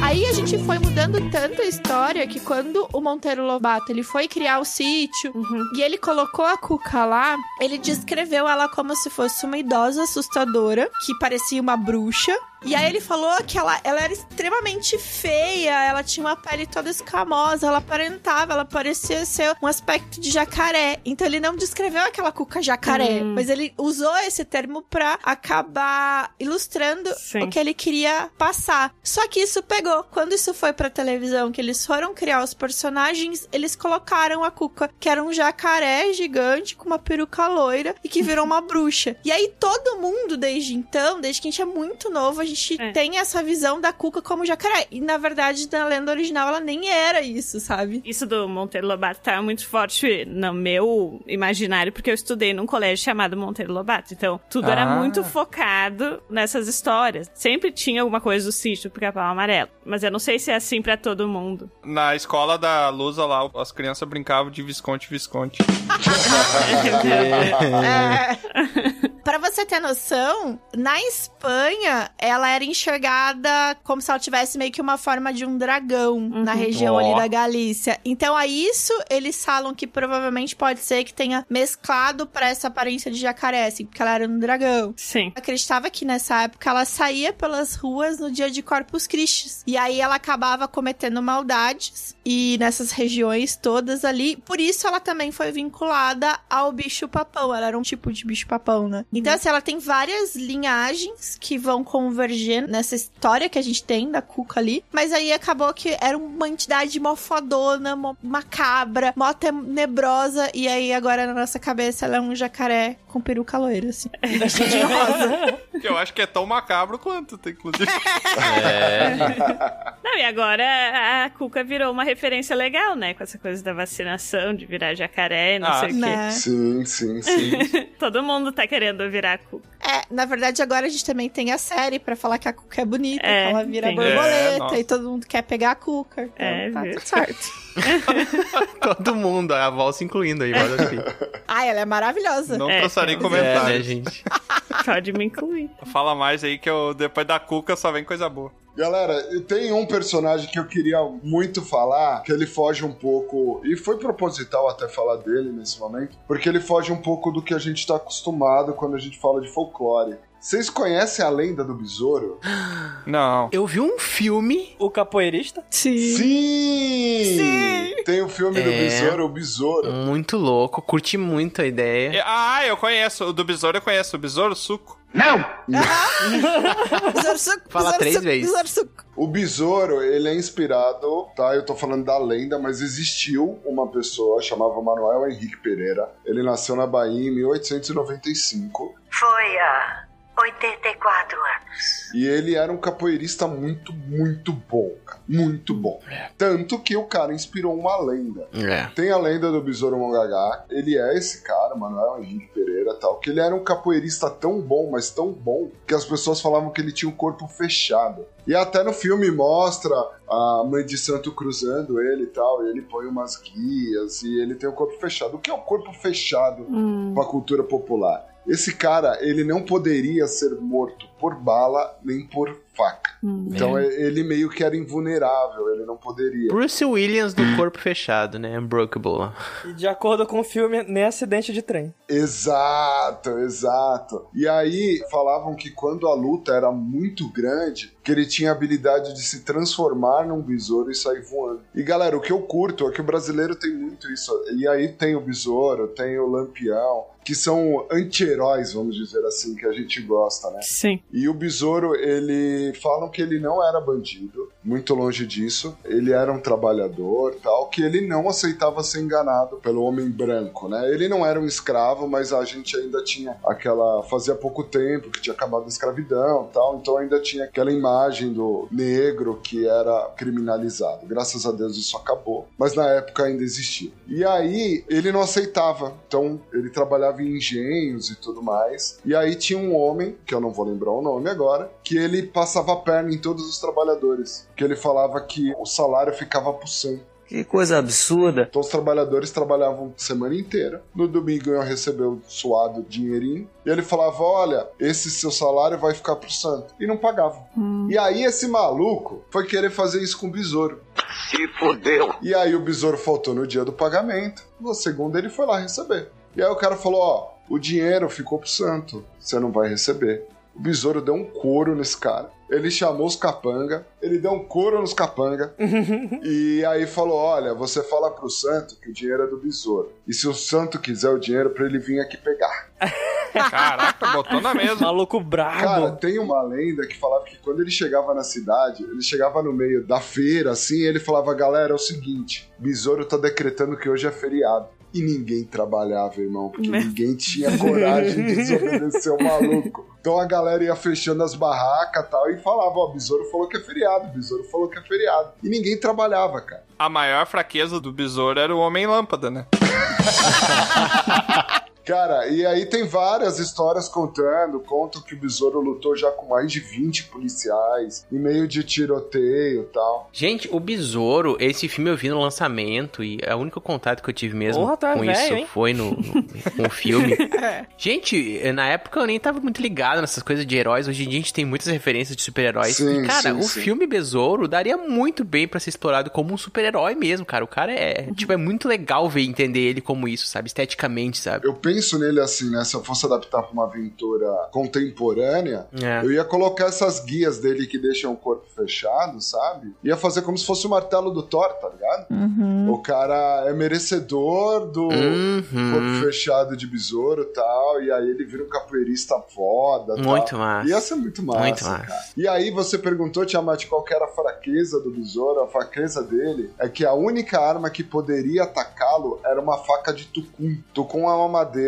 Aí a gente foi mudando tanto a história que quando o Monteiro Lobato ele foi criar o sítio e ele colocou a Cuca lá, ele descreveu ela como se fosse uma idosa assustadora que parecia uma bruxa. E aí ele falou que ela, ela era extremamente feia, ela tinha uma pele toda escamosa, ela aparentava, ela parecia ser um aspecto de jacaré. Então ele não descreveu aquela cuca jacaré, Hum. mas ele usou esse termo pra acabar ilustrando Sim. o que ele queria passar. Só que isso pegou. Quando isso foi pra televisão, que eles foram criar os personagens, eles colocaram a Cuca, que era um jacaré gigante com uma peruca loira e que virou uma bruxa. E aí todo mundo, desde então, desde que a gente é muito novo, a gente tem essa visão da Cuca como jacaré. E na verdade, na lenda original, ela nem era isso, sabe? Isso do Monteiro Lobato tá muito forte no meu imaginário, porque eu estudei num colégio chamado Monteiro Lobato. Então, tudo era Ah. muito focado nessas histórias. Sempre tinha alguma coisa do sítio do pica-pau amarelo. Mas eu não sei se é assim pra todo mundo. Na escola da Lusa lá, as crianças brincavam de Visconde Visconde. É. Pra você ter noção, na Espanha, ela era enxergada como se ela tivesse meio que uma forma de um dragão na região Ó. ali da Galícia. Então, a isso, eles falam que provavelmente pode ser que tenha mesclado pra essa aparência de jacaré, assim, porque ela era um dragão. Sim. Acreditava que nessa época ela saía pelas ruas no dia de Corpus Christi. E aí ela acabava cometendo maldades e nessas regiões todas ali. Por isso ela também foi vinculada ao bicho-papão. Ela era um tipo de bicho-papão, né? Então, assim, ela tem várias linhagens que vão converger nessa história que a gente tem da Cuca ali. Mas aí acabou que era uma entidade mó fodona, mó macabra, mó tenebrosa. E aí agora na nossa cabeça ela é um jacaré com peruca loira, assim. Vestido de rosa. Que eu acho que é tão macabro quanto, tá, inclusive. Não, e agora a Cuca virou uma referência legal, né? Com essa coisa da vacinação, de virar jacaré, não Ah, sei o quê. né? Sim, sim, sim. Todo mundo tá querendo virar a Cuca. É, na verdade, agora a gente também tem a série pra falar que a Cuca é bonita, É, que ela vira tem. borboleta É, e todo mundo quer pegar a Cuca. Então, É, tá viu? tudo certo. Todo mundo, a Val se incluindo aí, pode assim. Ai, ela é maravilhosa. Não É, trouxarei é, É, né, comentários. gente? Pode me incluir. Fala mais aí que eu, depois da Cuca só vem coisa boa. Galera, tem um personagem que eu queria muito falar, que ele foge um pouco, e foi proposital até falar dele nesse momento, porque ele foge um pouco do que a gente tá acostumado quando a gente fala de folclore. Vocês conhecem a lenda do besouro? Não. Eu vi um filme. O capoeirista? Sim. Sim! Tem o filme do É. besouro, o besouro. Muito louco, curti muito a ideia. Ah, eu conheço. O do besouro eu conheço. O besouro suco. Não! Besouro suco, Fala três vezes. besouro suco. O besouro, ele é inspirado, tá? Eu tô falando da lenda, mas existiu uma pessoa chamava Manuel Henrique Pereira. Ele nasceu na Bahia em 1895. Foi há 84 anos. E ele era um capoeirista muito, muito bom, cara. Muito bom. Tanto que o cara inspirou uma lenda. É. Tem a lenda do Besouro Mongagá. Ele é esse cara, Manuel Henrique Pereira tal. Que ele era um capoeirista tão bom, mas tão bom, que as pessoas falavam que ele tinha o corpo fechado. E até no filme mostra a mãe de santo cruzando ele e tal. E ele põe umas guias e ele tem o corpo fechado. O que é o corpo fechado Hum. para a cultura popular? Esse cara, ele não poderia ser morto por bala nem por faca. Então É. ele meio que era invulnerável, ele não poderia. Bruce Williams do corpo fechado, né? Unbreakable. E de acordo com o filme, nem acidente de trem. Exato, exato. E aí falavam que quando a luta era muito grande, que ele tinha a habilidade de se transformar num besouro e sair voando. E galera, o que eu curto é que o brasileiro tem muito isso. E aí tem o besouro, tem o lampião, que são anti-heróis, vamos dizer assim, que a gente gosta, né? Sim. E o besouro, ele falam que ele não era bandido, muito longe disso. Ele era um trabalhador, tal, que ele não aceitava ser enganado pelo homem branco, né? Ele não era um escravo, mas a gente ainda tinha aquela fazia pouco tempo que tinha acabado a escravidão, tal, então ainda tinha aquela imagem do negro que era criminalizado. Graças a Deus isso acabou, mas na época ainda existia. E aí ele não aceitava. Então ele trabalhava em engenhos e tudo mais. E aí tinha um homem, que eu não vou lembrar o nome agora, que ele passava a perna em todos os trabalhadores. Que ele falava que o salário ficava pro santo. Que coisa absurda. Então os trabalhadores trabalhavam semana inteira. No domingo iam receber o suado dinheirinho. E ele falava: Olha, esse seu salário vai ficar pro santo. E não pagavam. E aí esse maluco foi querer fazer isso com o besouro. Se fodeu. E aí o besouro faltou no dia do pagamento. No segundo ele foi lá receber. E aí o cara falou: Ó, o dinheiro ficou pro santo. Você não vai receber. O besouro deu um couro nesse cara. Ele chamou os capanga, ele deu um couro nos capanga e aí falou: Olha, você fala pro santo que o dinheiro é do besouro. E se o santo quiser o dinheiro, pra ele vir aqui pegar. Caraca, botou na mesa. Maluco brabo. Cara, tem uma lenda que falava que quando ele chegava na cidade, ele chegava no meio da feira, assim, e ele falava: Galera, é o seguinte, besouro tá decretando que hoje é feriado. E ninguém trabalhava, irmão, porque ninguém tinha coragem de desobedecer o maluco. Então a galera ia fechando as barracas e tal e falava, ó, o besouro falou que é feriado, o besouro falou que é feriado. E ninguém trabalhava, cara. A maior fraqueza do besouro era o Homem-Lâmpada, né? Cara, e aí tem várias histórias contando, contam que o Besouro lutou já com mais de 20 policiais, em meio de tiroteio e tal. Gente, o Besouro, esse filme eu vi no lançamento e é o único contato que eu tive mesmo Porra, tá com velho, isso hein? foi no, no com o filme. Gente, na época eu nem tava muito ligado nessas coisas de heróis. Hoje em dia a gente tem muitas referências de super-heróis. Sim, E, cara, sim, o sim. filme Besouro daria muito bem pra ser explorado como um super-herói mesmo, cara. O cara é, tipo, é muito legal ver entender ele como isso, sabe? Esteticamente, sabe? Eu penso nele assim, né? Se eu fosse adaptar pra uma aventura contemporânea, É. eu ia colocar essas guias dele que deixam o corpo fechado, sabe? Ia fazer como se fosse o martelo do Thor, tá ligado? O cara é merecedor do Uhum. corpo fechado de besouro e tal, e aí ele vira um capoeirista foda. tal. Muito massa. Ia ser muito massa. Muito massa. cara. E aí você perguntou, Tiamat, qual que era a fraqueza do besouro? A fraqueza dele é que a única arma que poderia atacá-lo era uma faca de tucum. Tucum é uma madeira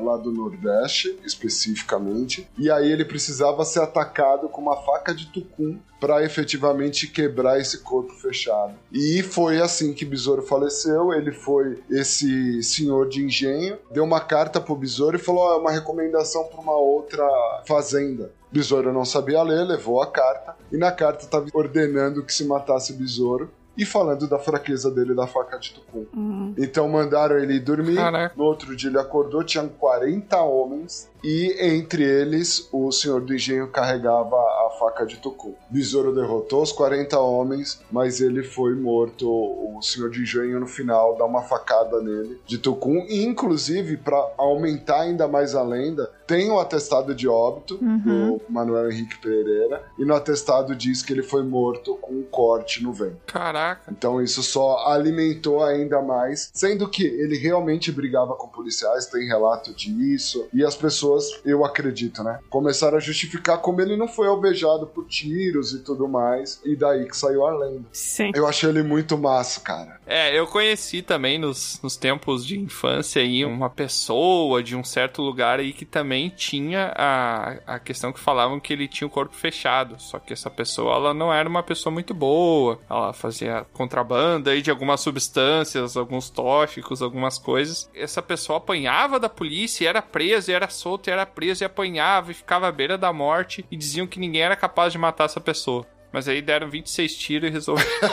lá do Nordeste, especificamente, e aí ele precisava ser atacado com uma faca de tucum para efetivamente quebrar esse corpo fechado. E foi assim que Besouro faleceu. Ele foi esse senhor de engenho, deu uma carta pro Besouro e falou: "Ó, é uma recomendação para uma outra fazenda. Besouro não sabia ler, levou a carta e na carta estava ordenando que se matasse Besouro e falando da fraqueza dele da faca de tucum. Então mandaram ele ir dormir. Caraca. No outro dia ele acordou, tinham 40 homens e entre eles o senhor do engenho carregava a faca de tucum. Besouro derrotou os 40 homens, mas ele foi morto. O senhor de engenho no final dá uma facada nele de tucum e inclusive para aumentar ainda mais a lenda, tem o atestado de óbito do Manuel Henrique Pereira e no atestado diz que ele foi morto com um corte no ventre. Caraca. Então isso só alimentou ainda mais, sendo que ele realmente brigava com policiais, tem relato disso, e as pessoas, eu acredito, né, começaram a justificar como ele não foi alvejado por tiros e tudo mais, e daí que saiu a lenda. Sim. Eu achei ele muito massa, cara. É, eu conheci também nos, nos tempos de infância aí uma pessoa de um certo lugar aí que também tinha a, a questão que falavam que ele tinha o corpo fechado. Só que essa pessoa, ela não era uma pessoa muito boa. Ela fazia contrabando aí de algumas substâncias, alguns tóxicos, algumas coisas. Essa pessoa apanhava da polícia e era presa, e era solta, e era presa, e apanhava, e ficava à beira da morte, e diziam que ninguém era capaz de matar essa pessoa. Mas aí deram 26 tiros e resolveram.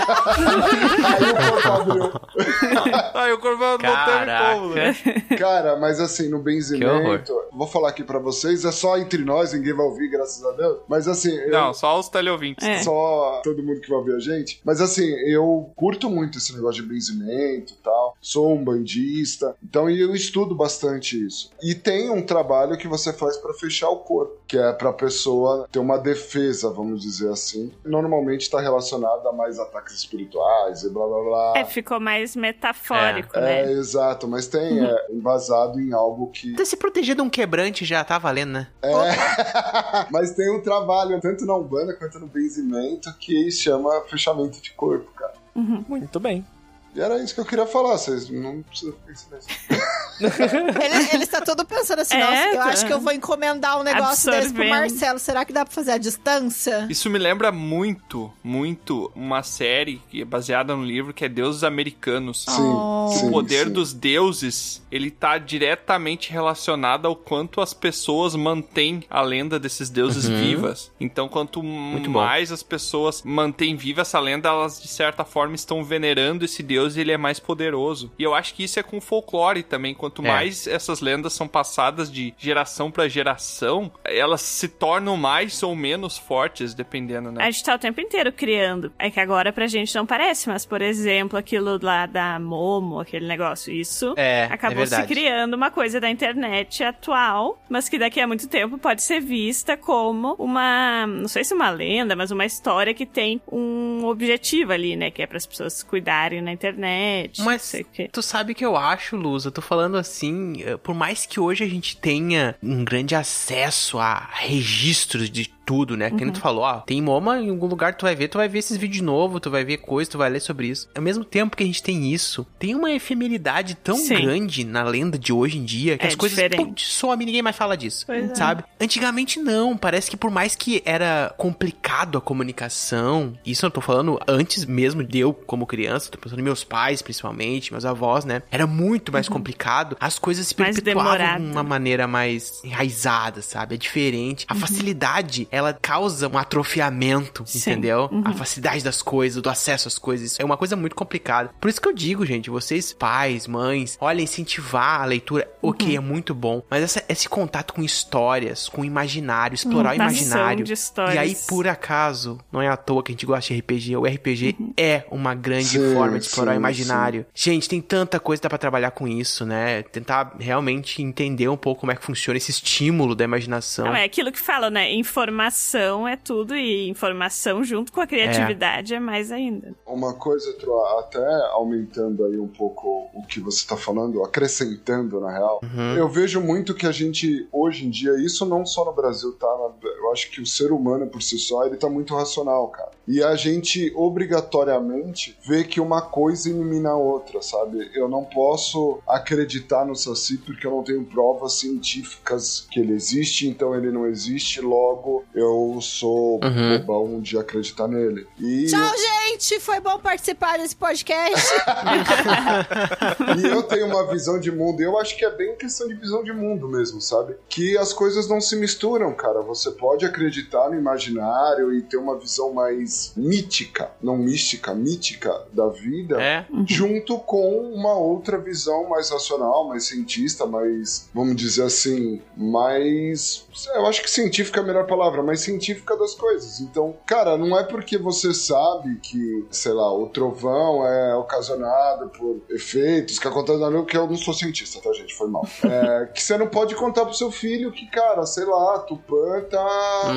aí o corpo não teve como, né? Cara, mas assim, no horror. benzimento, vou falar aqui pra vocês, é só entre nós, ninguém vai ouvir, graças a Deus. Mas assim, eu- Não, só os teleouvintes. É. só todo mundo que vai ouvir a gente. Mas assim, eu curto muito esse negócio de benzimento e tal. Sou um bandista. Então eu estudo bastante isso. E tem um trabalho que você faz pra fechar o corpo, que é pra pessoa ter uma defesa, vamos dizer assim. Normalmente tá relacionado a mais ataques espirituais e blá blá blá. É, ficou mais metafórico, É, né? exato, mas tem é, embasado em algo que. Até se proteger de um quebrante já tá valendo, né? Mas tem um trabalho, tanto na Umbanda quanto no benzimento, que chama fechamento de corpo, cara. Muito bem. E era isso que eu queria falar, vocês não precisam ficar em silêncio. Ele, ele está todo pensando assim, É, nossa, eu tá. acho que eu vou encomendar um negócio desse pro Absorvendo. Marcelo. Será que dá pra fazer à distância? Isso me lembra muito, muito uma série que é baseada no livro que é Deuses Americanos. Sim, Oh. sim, o poder sim. dos deuses, ele tá diretamente relacionado ao quanto as pessoas mantêm a lenda desses deuses Uhum. vivas. Então, quanto Muito bom. mais as pessoas mantêm viva essa lenda, elas de certa forma estão venerando esse deus e ele é mais poderoso. E eu acho que isso é com folclore também. Quanto É. mais essas lendas são passadas de geração pra geração, elas se tornam mais ou menos fortes, dependendo, né? A gente tá o tempo inteiro criando. É que agora pra gente não parece, mas, por exemplo, aquilo lá da Momo, aquele negócio, isso É, acabou é se criando uma coisa da internet atual, mas que daqui a muito tempo pode ser vista como uma, não sei se uma lenda, mas uma história que tem um objetivo ali, né? Que é para as pessoas cuidarem na internet. Não Mas sei o quê. tu sabe que eu acho, Luz, eu tô falando assim, eh, por mais que hoje a gente tenha um grande acesso a registros de tudo, né? Quem tu falou, ó, tem MoMA em algum lugar tu vai ver, tu vai ver esses vídeos de novo, tu vai ver coisas, tu vai ler sobre isso. Ao mesmo tempo que a gente tem isso, tem uma efemeridade tão Sim. grande na lenda de hoje em dia que É as coisas diferente. pum, some, ninguém mais fala disso, Pois é. sabe? Antigamente não, parece que por mais que era complicado a comunicação, isso eu tô falando antes mesmo de eu como criança, tô pensando em meus pais principalmente, meus avós, né? Era muito mais complicado, as coisas se perpetuavam de uma maneira mais enraizada, sabe? É diferente. A facilidade, ela causa um atrofiamento, Sim. entendeu? Uhum. A facilidade das coisas, do acesso às coisas. É uma coisa muito complicada. Por isso que eu digo, gente, vocês, pais, mães, olha, incentivar a leitura, ok, é muito bom. Mas essa- esse contato com histórias, com o imaginário, explorar o Montação imaginário. de histórias. E aí, por acaso, não é à toa que a gente gosta de RPG. O RPG é uma grande Sim, forma de explorar o sim, imaginário. Gente, tem tanta coisa que dá pra trabalhar com isso, né? Tentar realmente entender um pouco como é que funciona esse estímulo da imaginação. Não, é aquilo que fala, né? Informação é tudo e informação junto com a criatividade é, mais ainda. Uma coisa, Tro, até aumentando aí um pouco o que você tá falando, acrescentando na real, Uhum. eu vejo muito que a gente, hoje em dia, isso não só no Brasil, tá? Eu acho que o ser humano por si só, ele tá muito racional, cara. E a gente, obrigatoriamente, vê que uma coisa elimina a outra, sabe? Eu não posso acreditar no Saci porque eu não tenho provas científicas que ele existe, então ele não existe, logo eu sou Uhum. bobão de acreditar nele. E Tchau, gente! Foi bom participar desse podcast. E eu tenho uma visão de mundo, eu acho que é bem questão de visão de mundo mesmo, sabe? Que as coisas não se misturam, cara. Você pode acreditar no imaginário e ter uma visão mais mítica, não mística, mítica da vida, É. junto com uma outra visão mais racional, mais cientista, mais, vamos dizer assim, mais. Eu acho que científica é a melhor palavra, mais científica das coisas. Então, cara, não é porque você sabe que, sei lá, o trovão é ocasionado por efeitos que acontecem na lua, que eu não sou cientista, tá, gente? Foi mal. É, que você não pode contar pro seu filho que, cara, sei lá, Tupã tá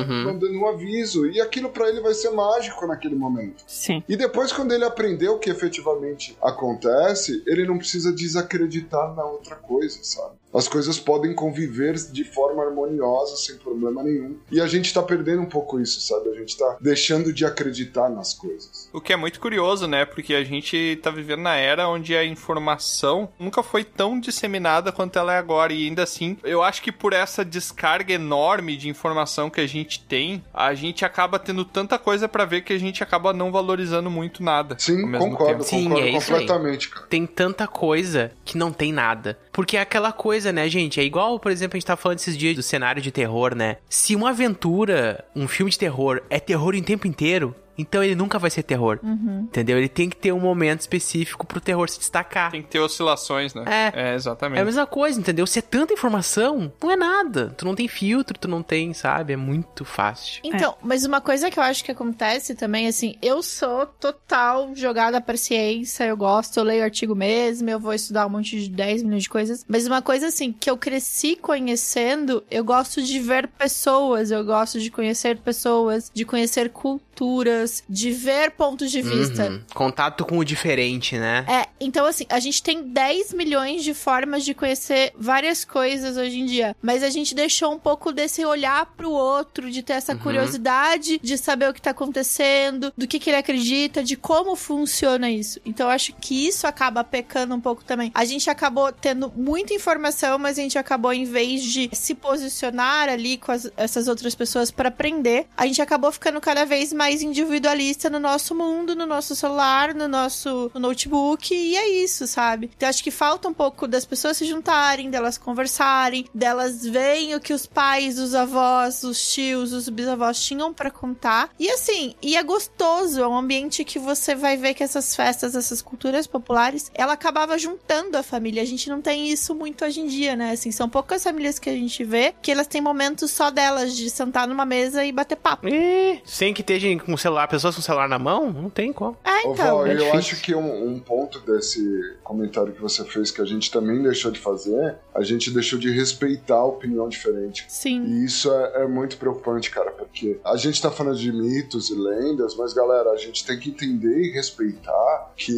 Uhum. mandando um aviso. E aquilo pra ele vai ser mágico naquele momento. Sim. E depois, quando ele aprendeu o que efetivamente acontece, ele não precisa desacreditar na outra coisa, sabe? As coisas podem conviver de forma harmoniosa, sem problema nenhum. E a gente tá perdendo um pouco isso, sabe? A gente tá deixando de acreditar nas coisas. O que é muito curioso, né? Porque a gente tá vivendo na era onde a informação nunca foi tão disseminada quanto ela é agora. E ainda assim, eu acho que por essa descarga enorme de informação que a gente tem, a gente acaba tendo tanta coisa pra ver que a gente acaba não valorizando muito nada. Sim, ao mesmo concordo, tempo. Sim, concordo é isso aí. completamente, cara. Tem tanta coisa que não tem nada. Porque é aquela coisa, né, gente? É igual, por exemplo, a gente tava falando esses dias do cenário de terror, né? Se uma aventura, um filme de terror, é terror em tempo inteiro, então ele nunca vai ser terror. Entendeu? Ele tem que ter um momento específico pro terror se destacar. Tem que ter oscilações, né? É. É, exatamente. É a mesma coisa, entendeu? Se é tanta informação, não é nada. Tu não tem filtro, tu não tem, sabe? É muito fácil. Então, mas uma coisa que eu acho que acontece também, assim, eu sou total jogada pra ciência, eu gosto, eu leio artigo mesmo, eu vou estudar um monte de 10 milhões de coisas. Mas uma coisa, assim, que eu cresci conhecendo, eu gosto de ver pessoas, eu gosto de conhecer pessoas, de conhecer culturas, de ver pontos de vista. Uhum. Contato com o diferente, né? É, então assim, a gente tem 10 milhões de formas de conhecer várias coisas hoje em dia, mas a gente deixou um pouco desse olhar pro outro, de ter essa Uhum. curiosidade de saber o que tá acontecendo, do que que ele acredita, de como funciona isso. Então eu acho que isso acaba pecando um pouco também. A gente acabou tendo muita informação, mas a gente acabou em vez de se posicionar ali com as- essas outras pessoas pra aprender, a gente acabou ficando cada vez mais individualista no nosso mundo, no nosso celular, no nosso notebook, e é isso, sabe? Então acho que falta um pouco das pessoas se juntarem, delas conversarem, delas verem o que os pais, os avós, os tios, os bisavós tinham pra contar. E assim, e é gostoso, é um ambiente que você vai ver que essas festas, essas culturas populares, ela acabava juntando a família. A gente não tem isso muito hoje em dia, né? Assim, são poucas famílias que a gente vê que elas têm momentos só delas de sentar numa mesa e bater papo. E sem que estejam com celular, pessoas com celular na mão, não tem como. É, Ô, então. Val, é eu difícil. acho que um, um ponto desse comentário que você fez que a gente também deixou de fazer, a gente deixou de respeitar a opinião diferente. Sim. E isso é, é muito preocupante, cara, porque a gente tá falando de mitos e lendas, mas galera, a gente tem que entender e respeitar Que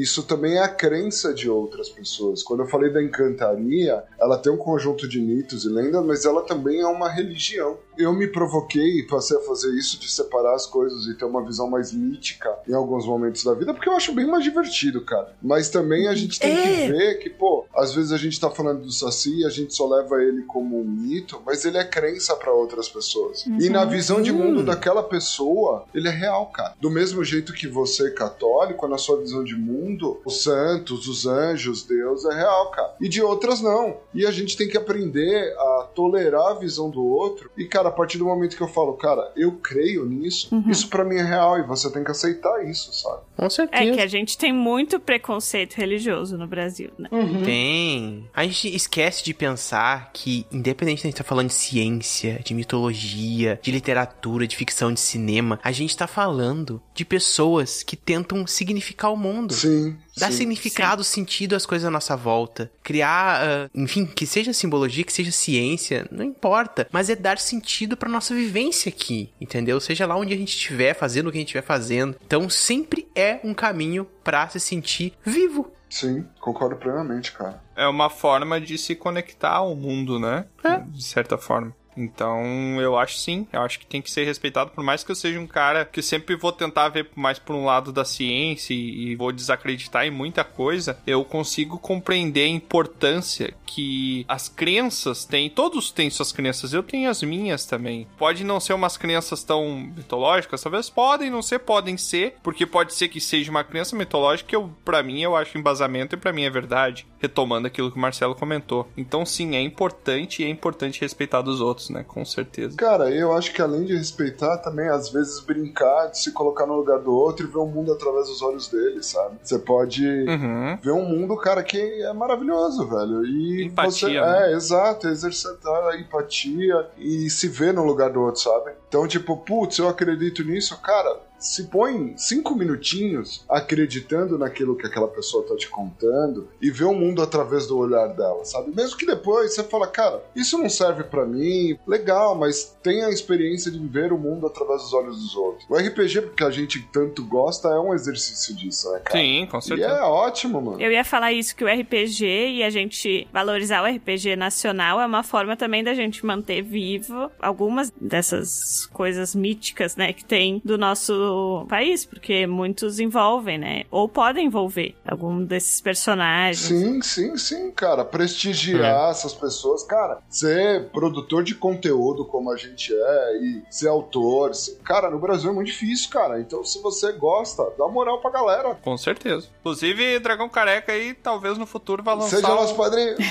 isso também é a crença de outras pessoas. Quando eu falei da encantaria, ela tem um conjunto de mitos e lendas, mas ela também é uma religião. Eu me provoquei e passei a fazer isso de separar as coisas e ter uma visão mais mítica em alguns momentos da vida, porque eu acho bem mais divertido, cara. Mas também a gente tem É. que ver que, pô, às vezes a gente tá falando do Saci e a gente só leva ele como um mito, mas ele é crença pra outras pessoas. E na visão de mundo daquela pessoa, ele é real, cara. Do mesmo jeito que você, católico, na sua visão de mundo, os santos, os anjos, Deus é real, cara. E de outras não. E a gente tem que aprender a tolerar a visão do outro. E, cara, a partir do momento que eu falo, cara, eu creio nisso, isso pra mim é real e você tem que aceitar isso, sabe? Com É que a gente tem muito preconceito religioso no Brasil, né? Tem. A gente esquece de pensar que, independente de a gente estar falando de ciência, de mitologia, de literatura, de ficção, de cinema, a gente tá falando de pessoas que tentam significar o mundo. Sim. Dar sim. significado, sentido às coisas à nossa volta. Criar, ah, enfim, que seja simbologia, que seja ciência, não importa. Mas é dar sentido pra nossa vivência aqui, entendeu? Seja lá onde a gente estiver, fazendo o que a gente estiver fazendo. Então sempre é um caminho pra se sentir vivo. Sim, concordo plenamente, cara. É uma forma de se conectar ao mundo, né? De certa forma. Então, eu acho sim, eu acho que tem que ser respeitado, por mais que eu seja um cara que sempre vou tentar ver mais por um lado da ciência e, e vou desacreditar em muita coisa, eu consigo compreender a importância que as crenças têm, todos têm suas crenças, eu tenho as minhas também. Pode não ser umas crenças tão mitológicas, talvez podem não ser, podem ser, porque pode ser que seja uma crença mitológica que eu, para mim eu acho embasamento e para mim é verdade, retomando aquilo que o Marcelo comentou. Então, sim, é importante e é importante respeitar dos outros, né? Com certeza. Cara, eu acho que além de respeitar, também às vezes brincar, de se colocar no lugar do outro e ver o mundo através dos olhos dele, sabe? Você pode Uhum. ver um mundo, cara, que é maravilhoso, velho. E Empatia, você. né? É, exato, exercitar a empatia e se ver no lugar do outro, sabe? Então, tipo, putz, eu acredito nisso, cara. Se põe cinco minutinhos acreditando naquilo que aquela pessoa tá te contando e vê o mundo através do olhar dela, sabe? Mesmo que depois você fala, cara, isso não serve pra mim, legal, mas tem a experiência de ver o mundo através dos olhos dos outros. O RPG, porque a gente tanto gosta, é um exercício disso, né, cara? Sim, com E certeza. é ótimo, mano. Eu ia falar isso, que o RPG e a gente valorizar o RPG nacional é uma forma também da gente manter vivo algumas dessas coisas míticas, né, que tem do nosso país, porque muitos envolvem, né, ou podem envolver algum desses personagens. Sim, sim, sim, cara. Prestigiar essas pessoas, cara. Ser produtor de conteúdo como a gente é e ser autor. ser- Cara, no Brasil é muito difícil, cara. Então, se você gosta, dá moral pra galera. Com certeza. Inclusive, Dragão Careca aí, talvez no futuro vá lançar. Seja um- nosso padrinho.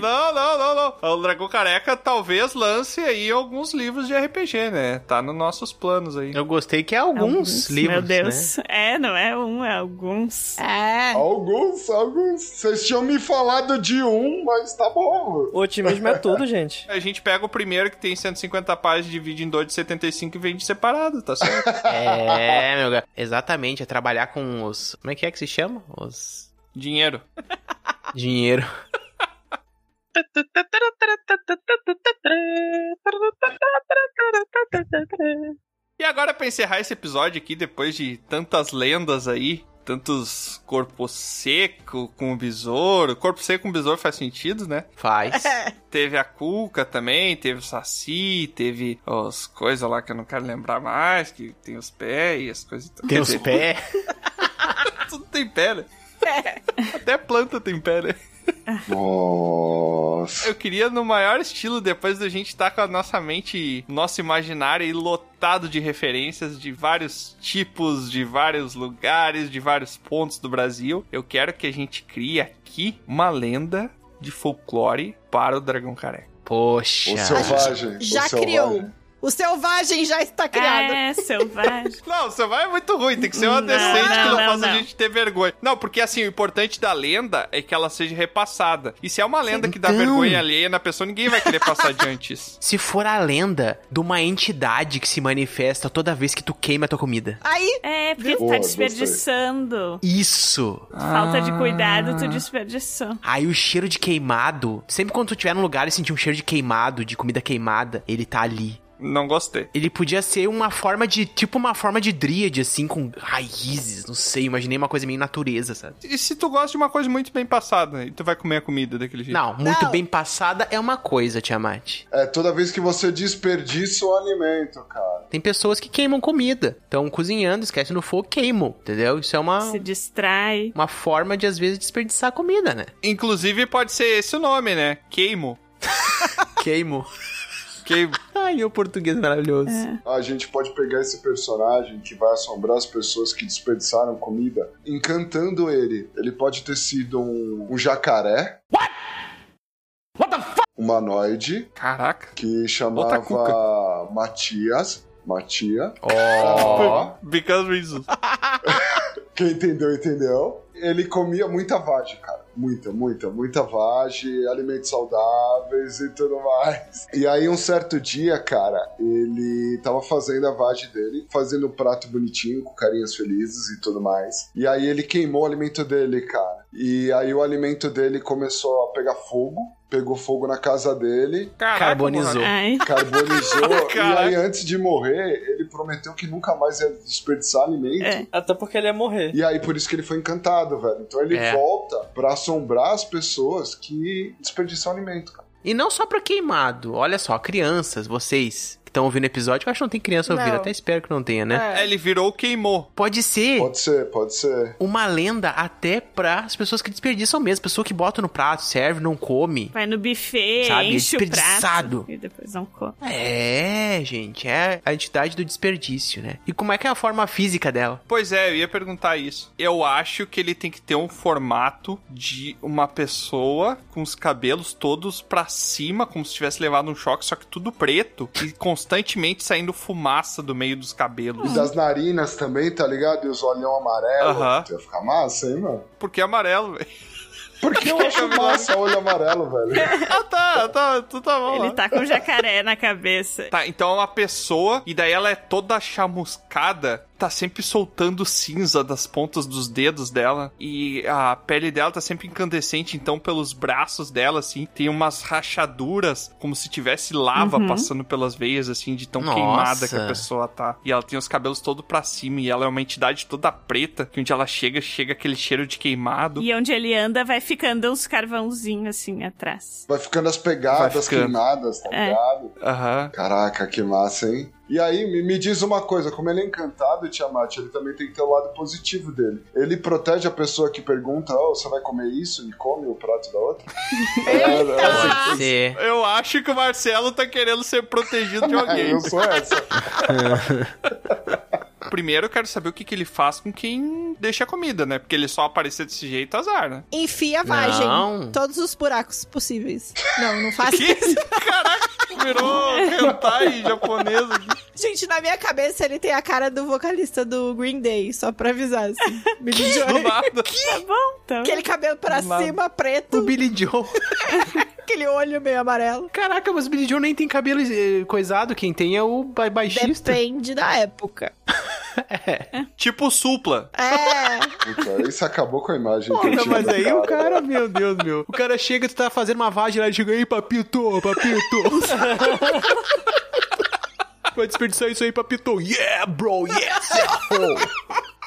Não, não, não, não. O Dragão Careca talvez lance aí alguns livros de RPG, né? Tá nos nossos planos aí. Eu gostei que é alguns, livros, Meu Deus. né? É, não é um, é alguns. É. Alguns, alguns. Vocês tinham me falado de um, mas tá bom. Otimismo é tudo, gente. A gente pega o primeiro que tem 150 páginas, divide em dois de 75 e vende separado, tá certo? É, meu gato. Exatamente, é trabalhar com os. Como é que é que se chama? Os. Dinheiro. Dinheiro. E agora, pra encerrar esse episódio aqui, depois de tantas lendas aí, tantos corpo seco com o besouro. Corpo seco com o besouro faz sentido, né? Faz. Teve a Cuca também, teve o Saci, teve as coisas lá que eu não quero lembrar mais, que tem os pés e as coisas. Tem os pés. Tudo tem pé, né? Até planta tem pé, né? Nossa. Eu queria, no maior estilo, depois da gente estar com a nossa mente, nosso imaginário lotado de referências de vários tipos, de vários lugares, de vários pontos do Brasil, eu quero que a gente crie aqui uma lenda de folclore para o Dragão Careca. Poxa. O selvagem. Já o selvagem. criou. O selvagem já está criado. É, selvagem. Não, o selvagem é muito ruim, tem que ser uma Não, decente que não, não, não, faça a não. gente ter vergonha. Não, porque assim, o importante da lenda é que ela seja repassada. E se é uma lenda que dá Então. vergonha alheia na pessoa, ninguém vai querer passar adiante isso. Se for a lenda de uma entidade que se manifesta toda vez que tu queima a tua comida. Aí, É, porque tu tá desperdiçando. Isso. Falta de cuidado, tu desperdiçou. Aí o cheiro de queimado, sempre quando tu estiver num lugar e sentir um cheiro de queimado, de comida queimada, ele tá ali. Não gostei. Ele podia ser uma forma de. Tipo uma forma de dríade, assim, com raízes. Não sei, imaginei uma coisa meio natureza, sabe? E se tu gosta de uma coisa muito bem passada, e tu vai comer a comida daquele jeito? Não, muito bem passada é uma coisa, Tiamat. É toda vez que você desperdiça o alimento, cara. Tem pessoas que queimam comida. Estão cozinhando, esquece no fogo, queimam. Entendeu? Isso é uma. Se distrai. Uma forma de, às vezes, desperdiçar comida, né? Inclusive, pode ser esse o nome, né? Queimo. Queimo. Queimo. Ai, meu português maravilhoso. É. A gente pode pegar esse personagem que vai assombrar as pessoas que desperdiçaram comida, encantando ele. Ele pode ter sido um, um jacaré. What? What the fuck? Humanoide. Caraca. Que chamava. Matias. Matia. Ó. Because reasons. Quem entendeu, entendeu. Ele comia muita vagem, cara. Muita, muita, muita vagem, alimentos saudáveis e tudo mais. E aí, um certo dia, cara, ele tava fazendo a vagem dele, fazendo um prato bonitinho, com carinhas felizes e tudo mais. E aí, ele queimou o alimento dele, cara. E aí, o alimento dele começou a pegar fogo. Pegou fogo na casa dele. Caraca, Carbonizou. Carbonizou. e aí, antes de morrer, ele prometeu que nunca mais ia desperdiçar alimento. É. Até porque ele ia morrer. E aí, por isso que ele foi encantado, velho. Então ele É. volta pra assombrar as pessoas que desperdiçam alimento, cara. E não só pra queimado. Olha só, crianças, vocês estão ouvindo o episódio, eu acho que não tem criança ouvindo, Não. até espero que não tenha, né? É, ele virou queimou. Pode ser Pode ser, pode ser. uma lenda até para as pessoas que desperdiçam mesmo. Pessoa que bota no prato, serve, não come. Vai no buffet, Sabe, enche o desperdiçado. prato e depois não come. É, gente, é a entidade do desperdício, né? E como é que é a forma física dela? Pois é, eu ia perguntar isso. Eu acho que ele tem que ter um formato de uma pessoa com os cabelos todos pra cima, como se tivesse levado um choque, só que tudo preto e constantemente saindo fumaça do meio dos cabelos. E das narinas também, tá ligado? E os olhão amarelo. Aham. Ia ficar massa, hein, mano? Porque é amarelo, velho. Porque eu acho massa olho amarelo, velho. Ah, tá, tá, tu tá bom. Ele lá. tá com jacaré na cabeça. Tá, então é uma pessoa, e daí ela é toda chamuscada, tá sempre soltando cinza das pontas dos dedos dela, e a pele dela tá sempre incandescente, então pelos braços dela, assim, tem umas rachaduras, como se tivesse lava Uhum. passando pelas veias, assim, de tão Nossa. queimada que a pessoa tá. E ela tem os cabelos todo pra cima, e ela é uma entidade toda preta, que onde ela chega, chega aquele cheiro de queimado. E onde ele anda, vai ficando uns carvãozinhos assim atrás. Vai ficando as pegadas Vai ficando. queimadas, tá É. ligado? Aham. Caraca, que massa, hein? E aí, me, me diz uma coisa, como ele é encantado, Tiamat, ele também tem que ter o lado positivo dele. Ele protege a pessoa que pergunta, oh, você vai comer isso? E come o prato da outra? é, é, Pode ser. Eu acho que o Marcelo tá querendo ser protegido de alguém. eu sou essa. Primeiro eu quero saber o que, que ele faz com quem deixa a comida, né? Porque ele só aparecer desse jeito, azar, né? Enfia a vagem. Não. Todos os buracos possíveis. Não, não faça Que? isso. Caraca, virou hentai japonês aqui. Gente, na minha cabeça ele tem a cara do vocalista do Green Day, só pra avisar, assim. Billy Do Joel. nada. Tá bom, então. Aquele cabelo pra Do nada. cima, O preto, Billy Joe. aquele olho meio amarelo. Caraca, mas o Billy Joe nem tem cabelo eh, coisado. Quem tem é o ba- baixista. Depende da época. Tipo supla. É. Puta, isso acabou com a imagem Porra, tinha mas aí o cara, meu Deus, meu. O cara chega, tu tá fazendo uma vagem lá e chega, ei, papito, papito. Vai desperdiçar isso aí, papito. Yeah, bro, yes, asshole.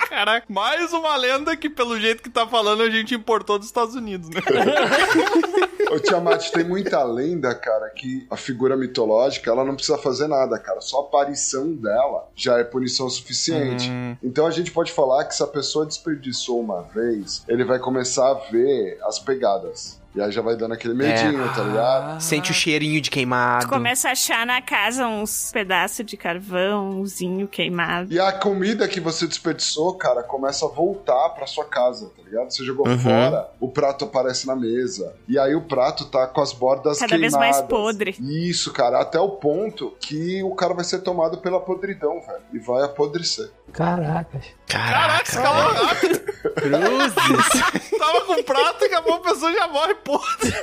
Caraca, mais uma lenda que, pelo jeito que tá falando, a gente importou dos Estados Unidos, né? Ô Tiamat, tem muita lenda, cara, que a figura mitológica, ela não precisa fazer nada, cara. Só a aparição dela já é punição suficiente. Hum. Então a gente pode falar que se a pessoa desperdiçou uma vez, ele vai começar a ver as pegadas. E aí já vai dando aquele medinho, É. tá ligado? Sente o cheirinho de queimado. Tu começa a achar na casa uns pedaços de carvão, umzinho queimado. E a comida que você desperdiçou, cara, começa a voltar pra sua casa, tá ligado? Você jogou Uhum. fora, o prato aparece na mesa. E aí o prato tá com as bordas Cada vez queimadas. mais podre. Isso, cara, até o ponto que o cara vai ser tomado pela podridão, velho. E vai apodrecer. Caracas. Caraca, escalou rápido. Cruzes. Tava com prato e acabou, a pessoa já morre podre.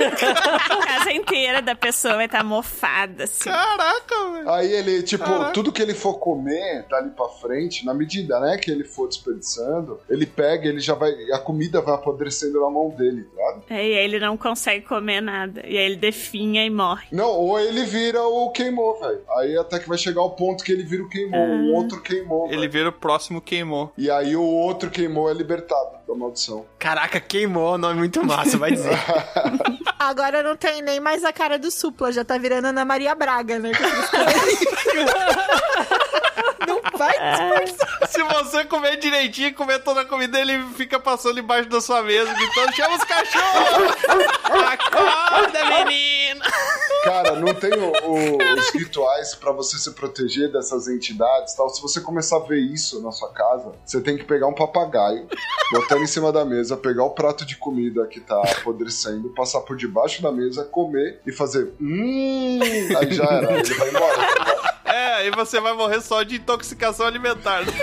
A casa inteira da pessoa vai estar mofada, assim. Caraca, velho. Aí ele, tipo, Caraca. tudo que ele for comer dali pra frente, na medida, né, que ele for desperdiçando, ele pega, ele já vai. A comida vai apodrecendo na mão dele, tá ligado? É, e aí ele não consegue comer nada. E aí ele definha e morre. Não, ou ele vira o queimou, velho. Aí até que vai chegar o ponto que ele vira o queimou, o outro queimou. Ele vira o próximo queimou. E aí o outro queimou é libertado da maldição. Caraca, queimou, nome muito massa, vai dizer. Agora não tem nem mais a cara do Supla, já tá virando Ana Maria Braga, né? não vai disfarçar. Se você comer direitinho, comer toda a comida, ele fica passando embaixo da sua mesa, gritando, chama os cachorros! Acorda, menina! Cara, não tem o- o- os rituais pra você se proteger dessas entidades e tal. Se você começar a ver isso na sua casa, você tem que pegar um papagaio, botar em cima da mesa, pegar o prato de comida que tá apodrecendo, passar por debaixo da mesa, comer e fazer. Hum, aí já era, ele vai embora. tá? É, aí você vai morrer só de intoxicação alimentar.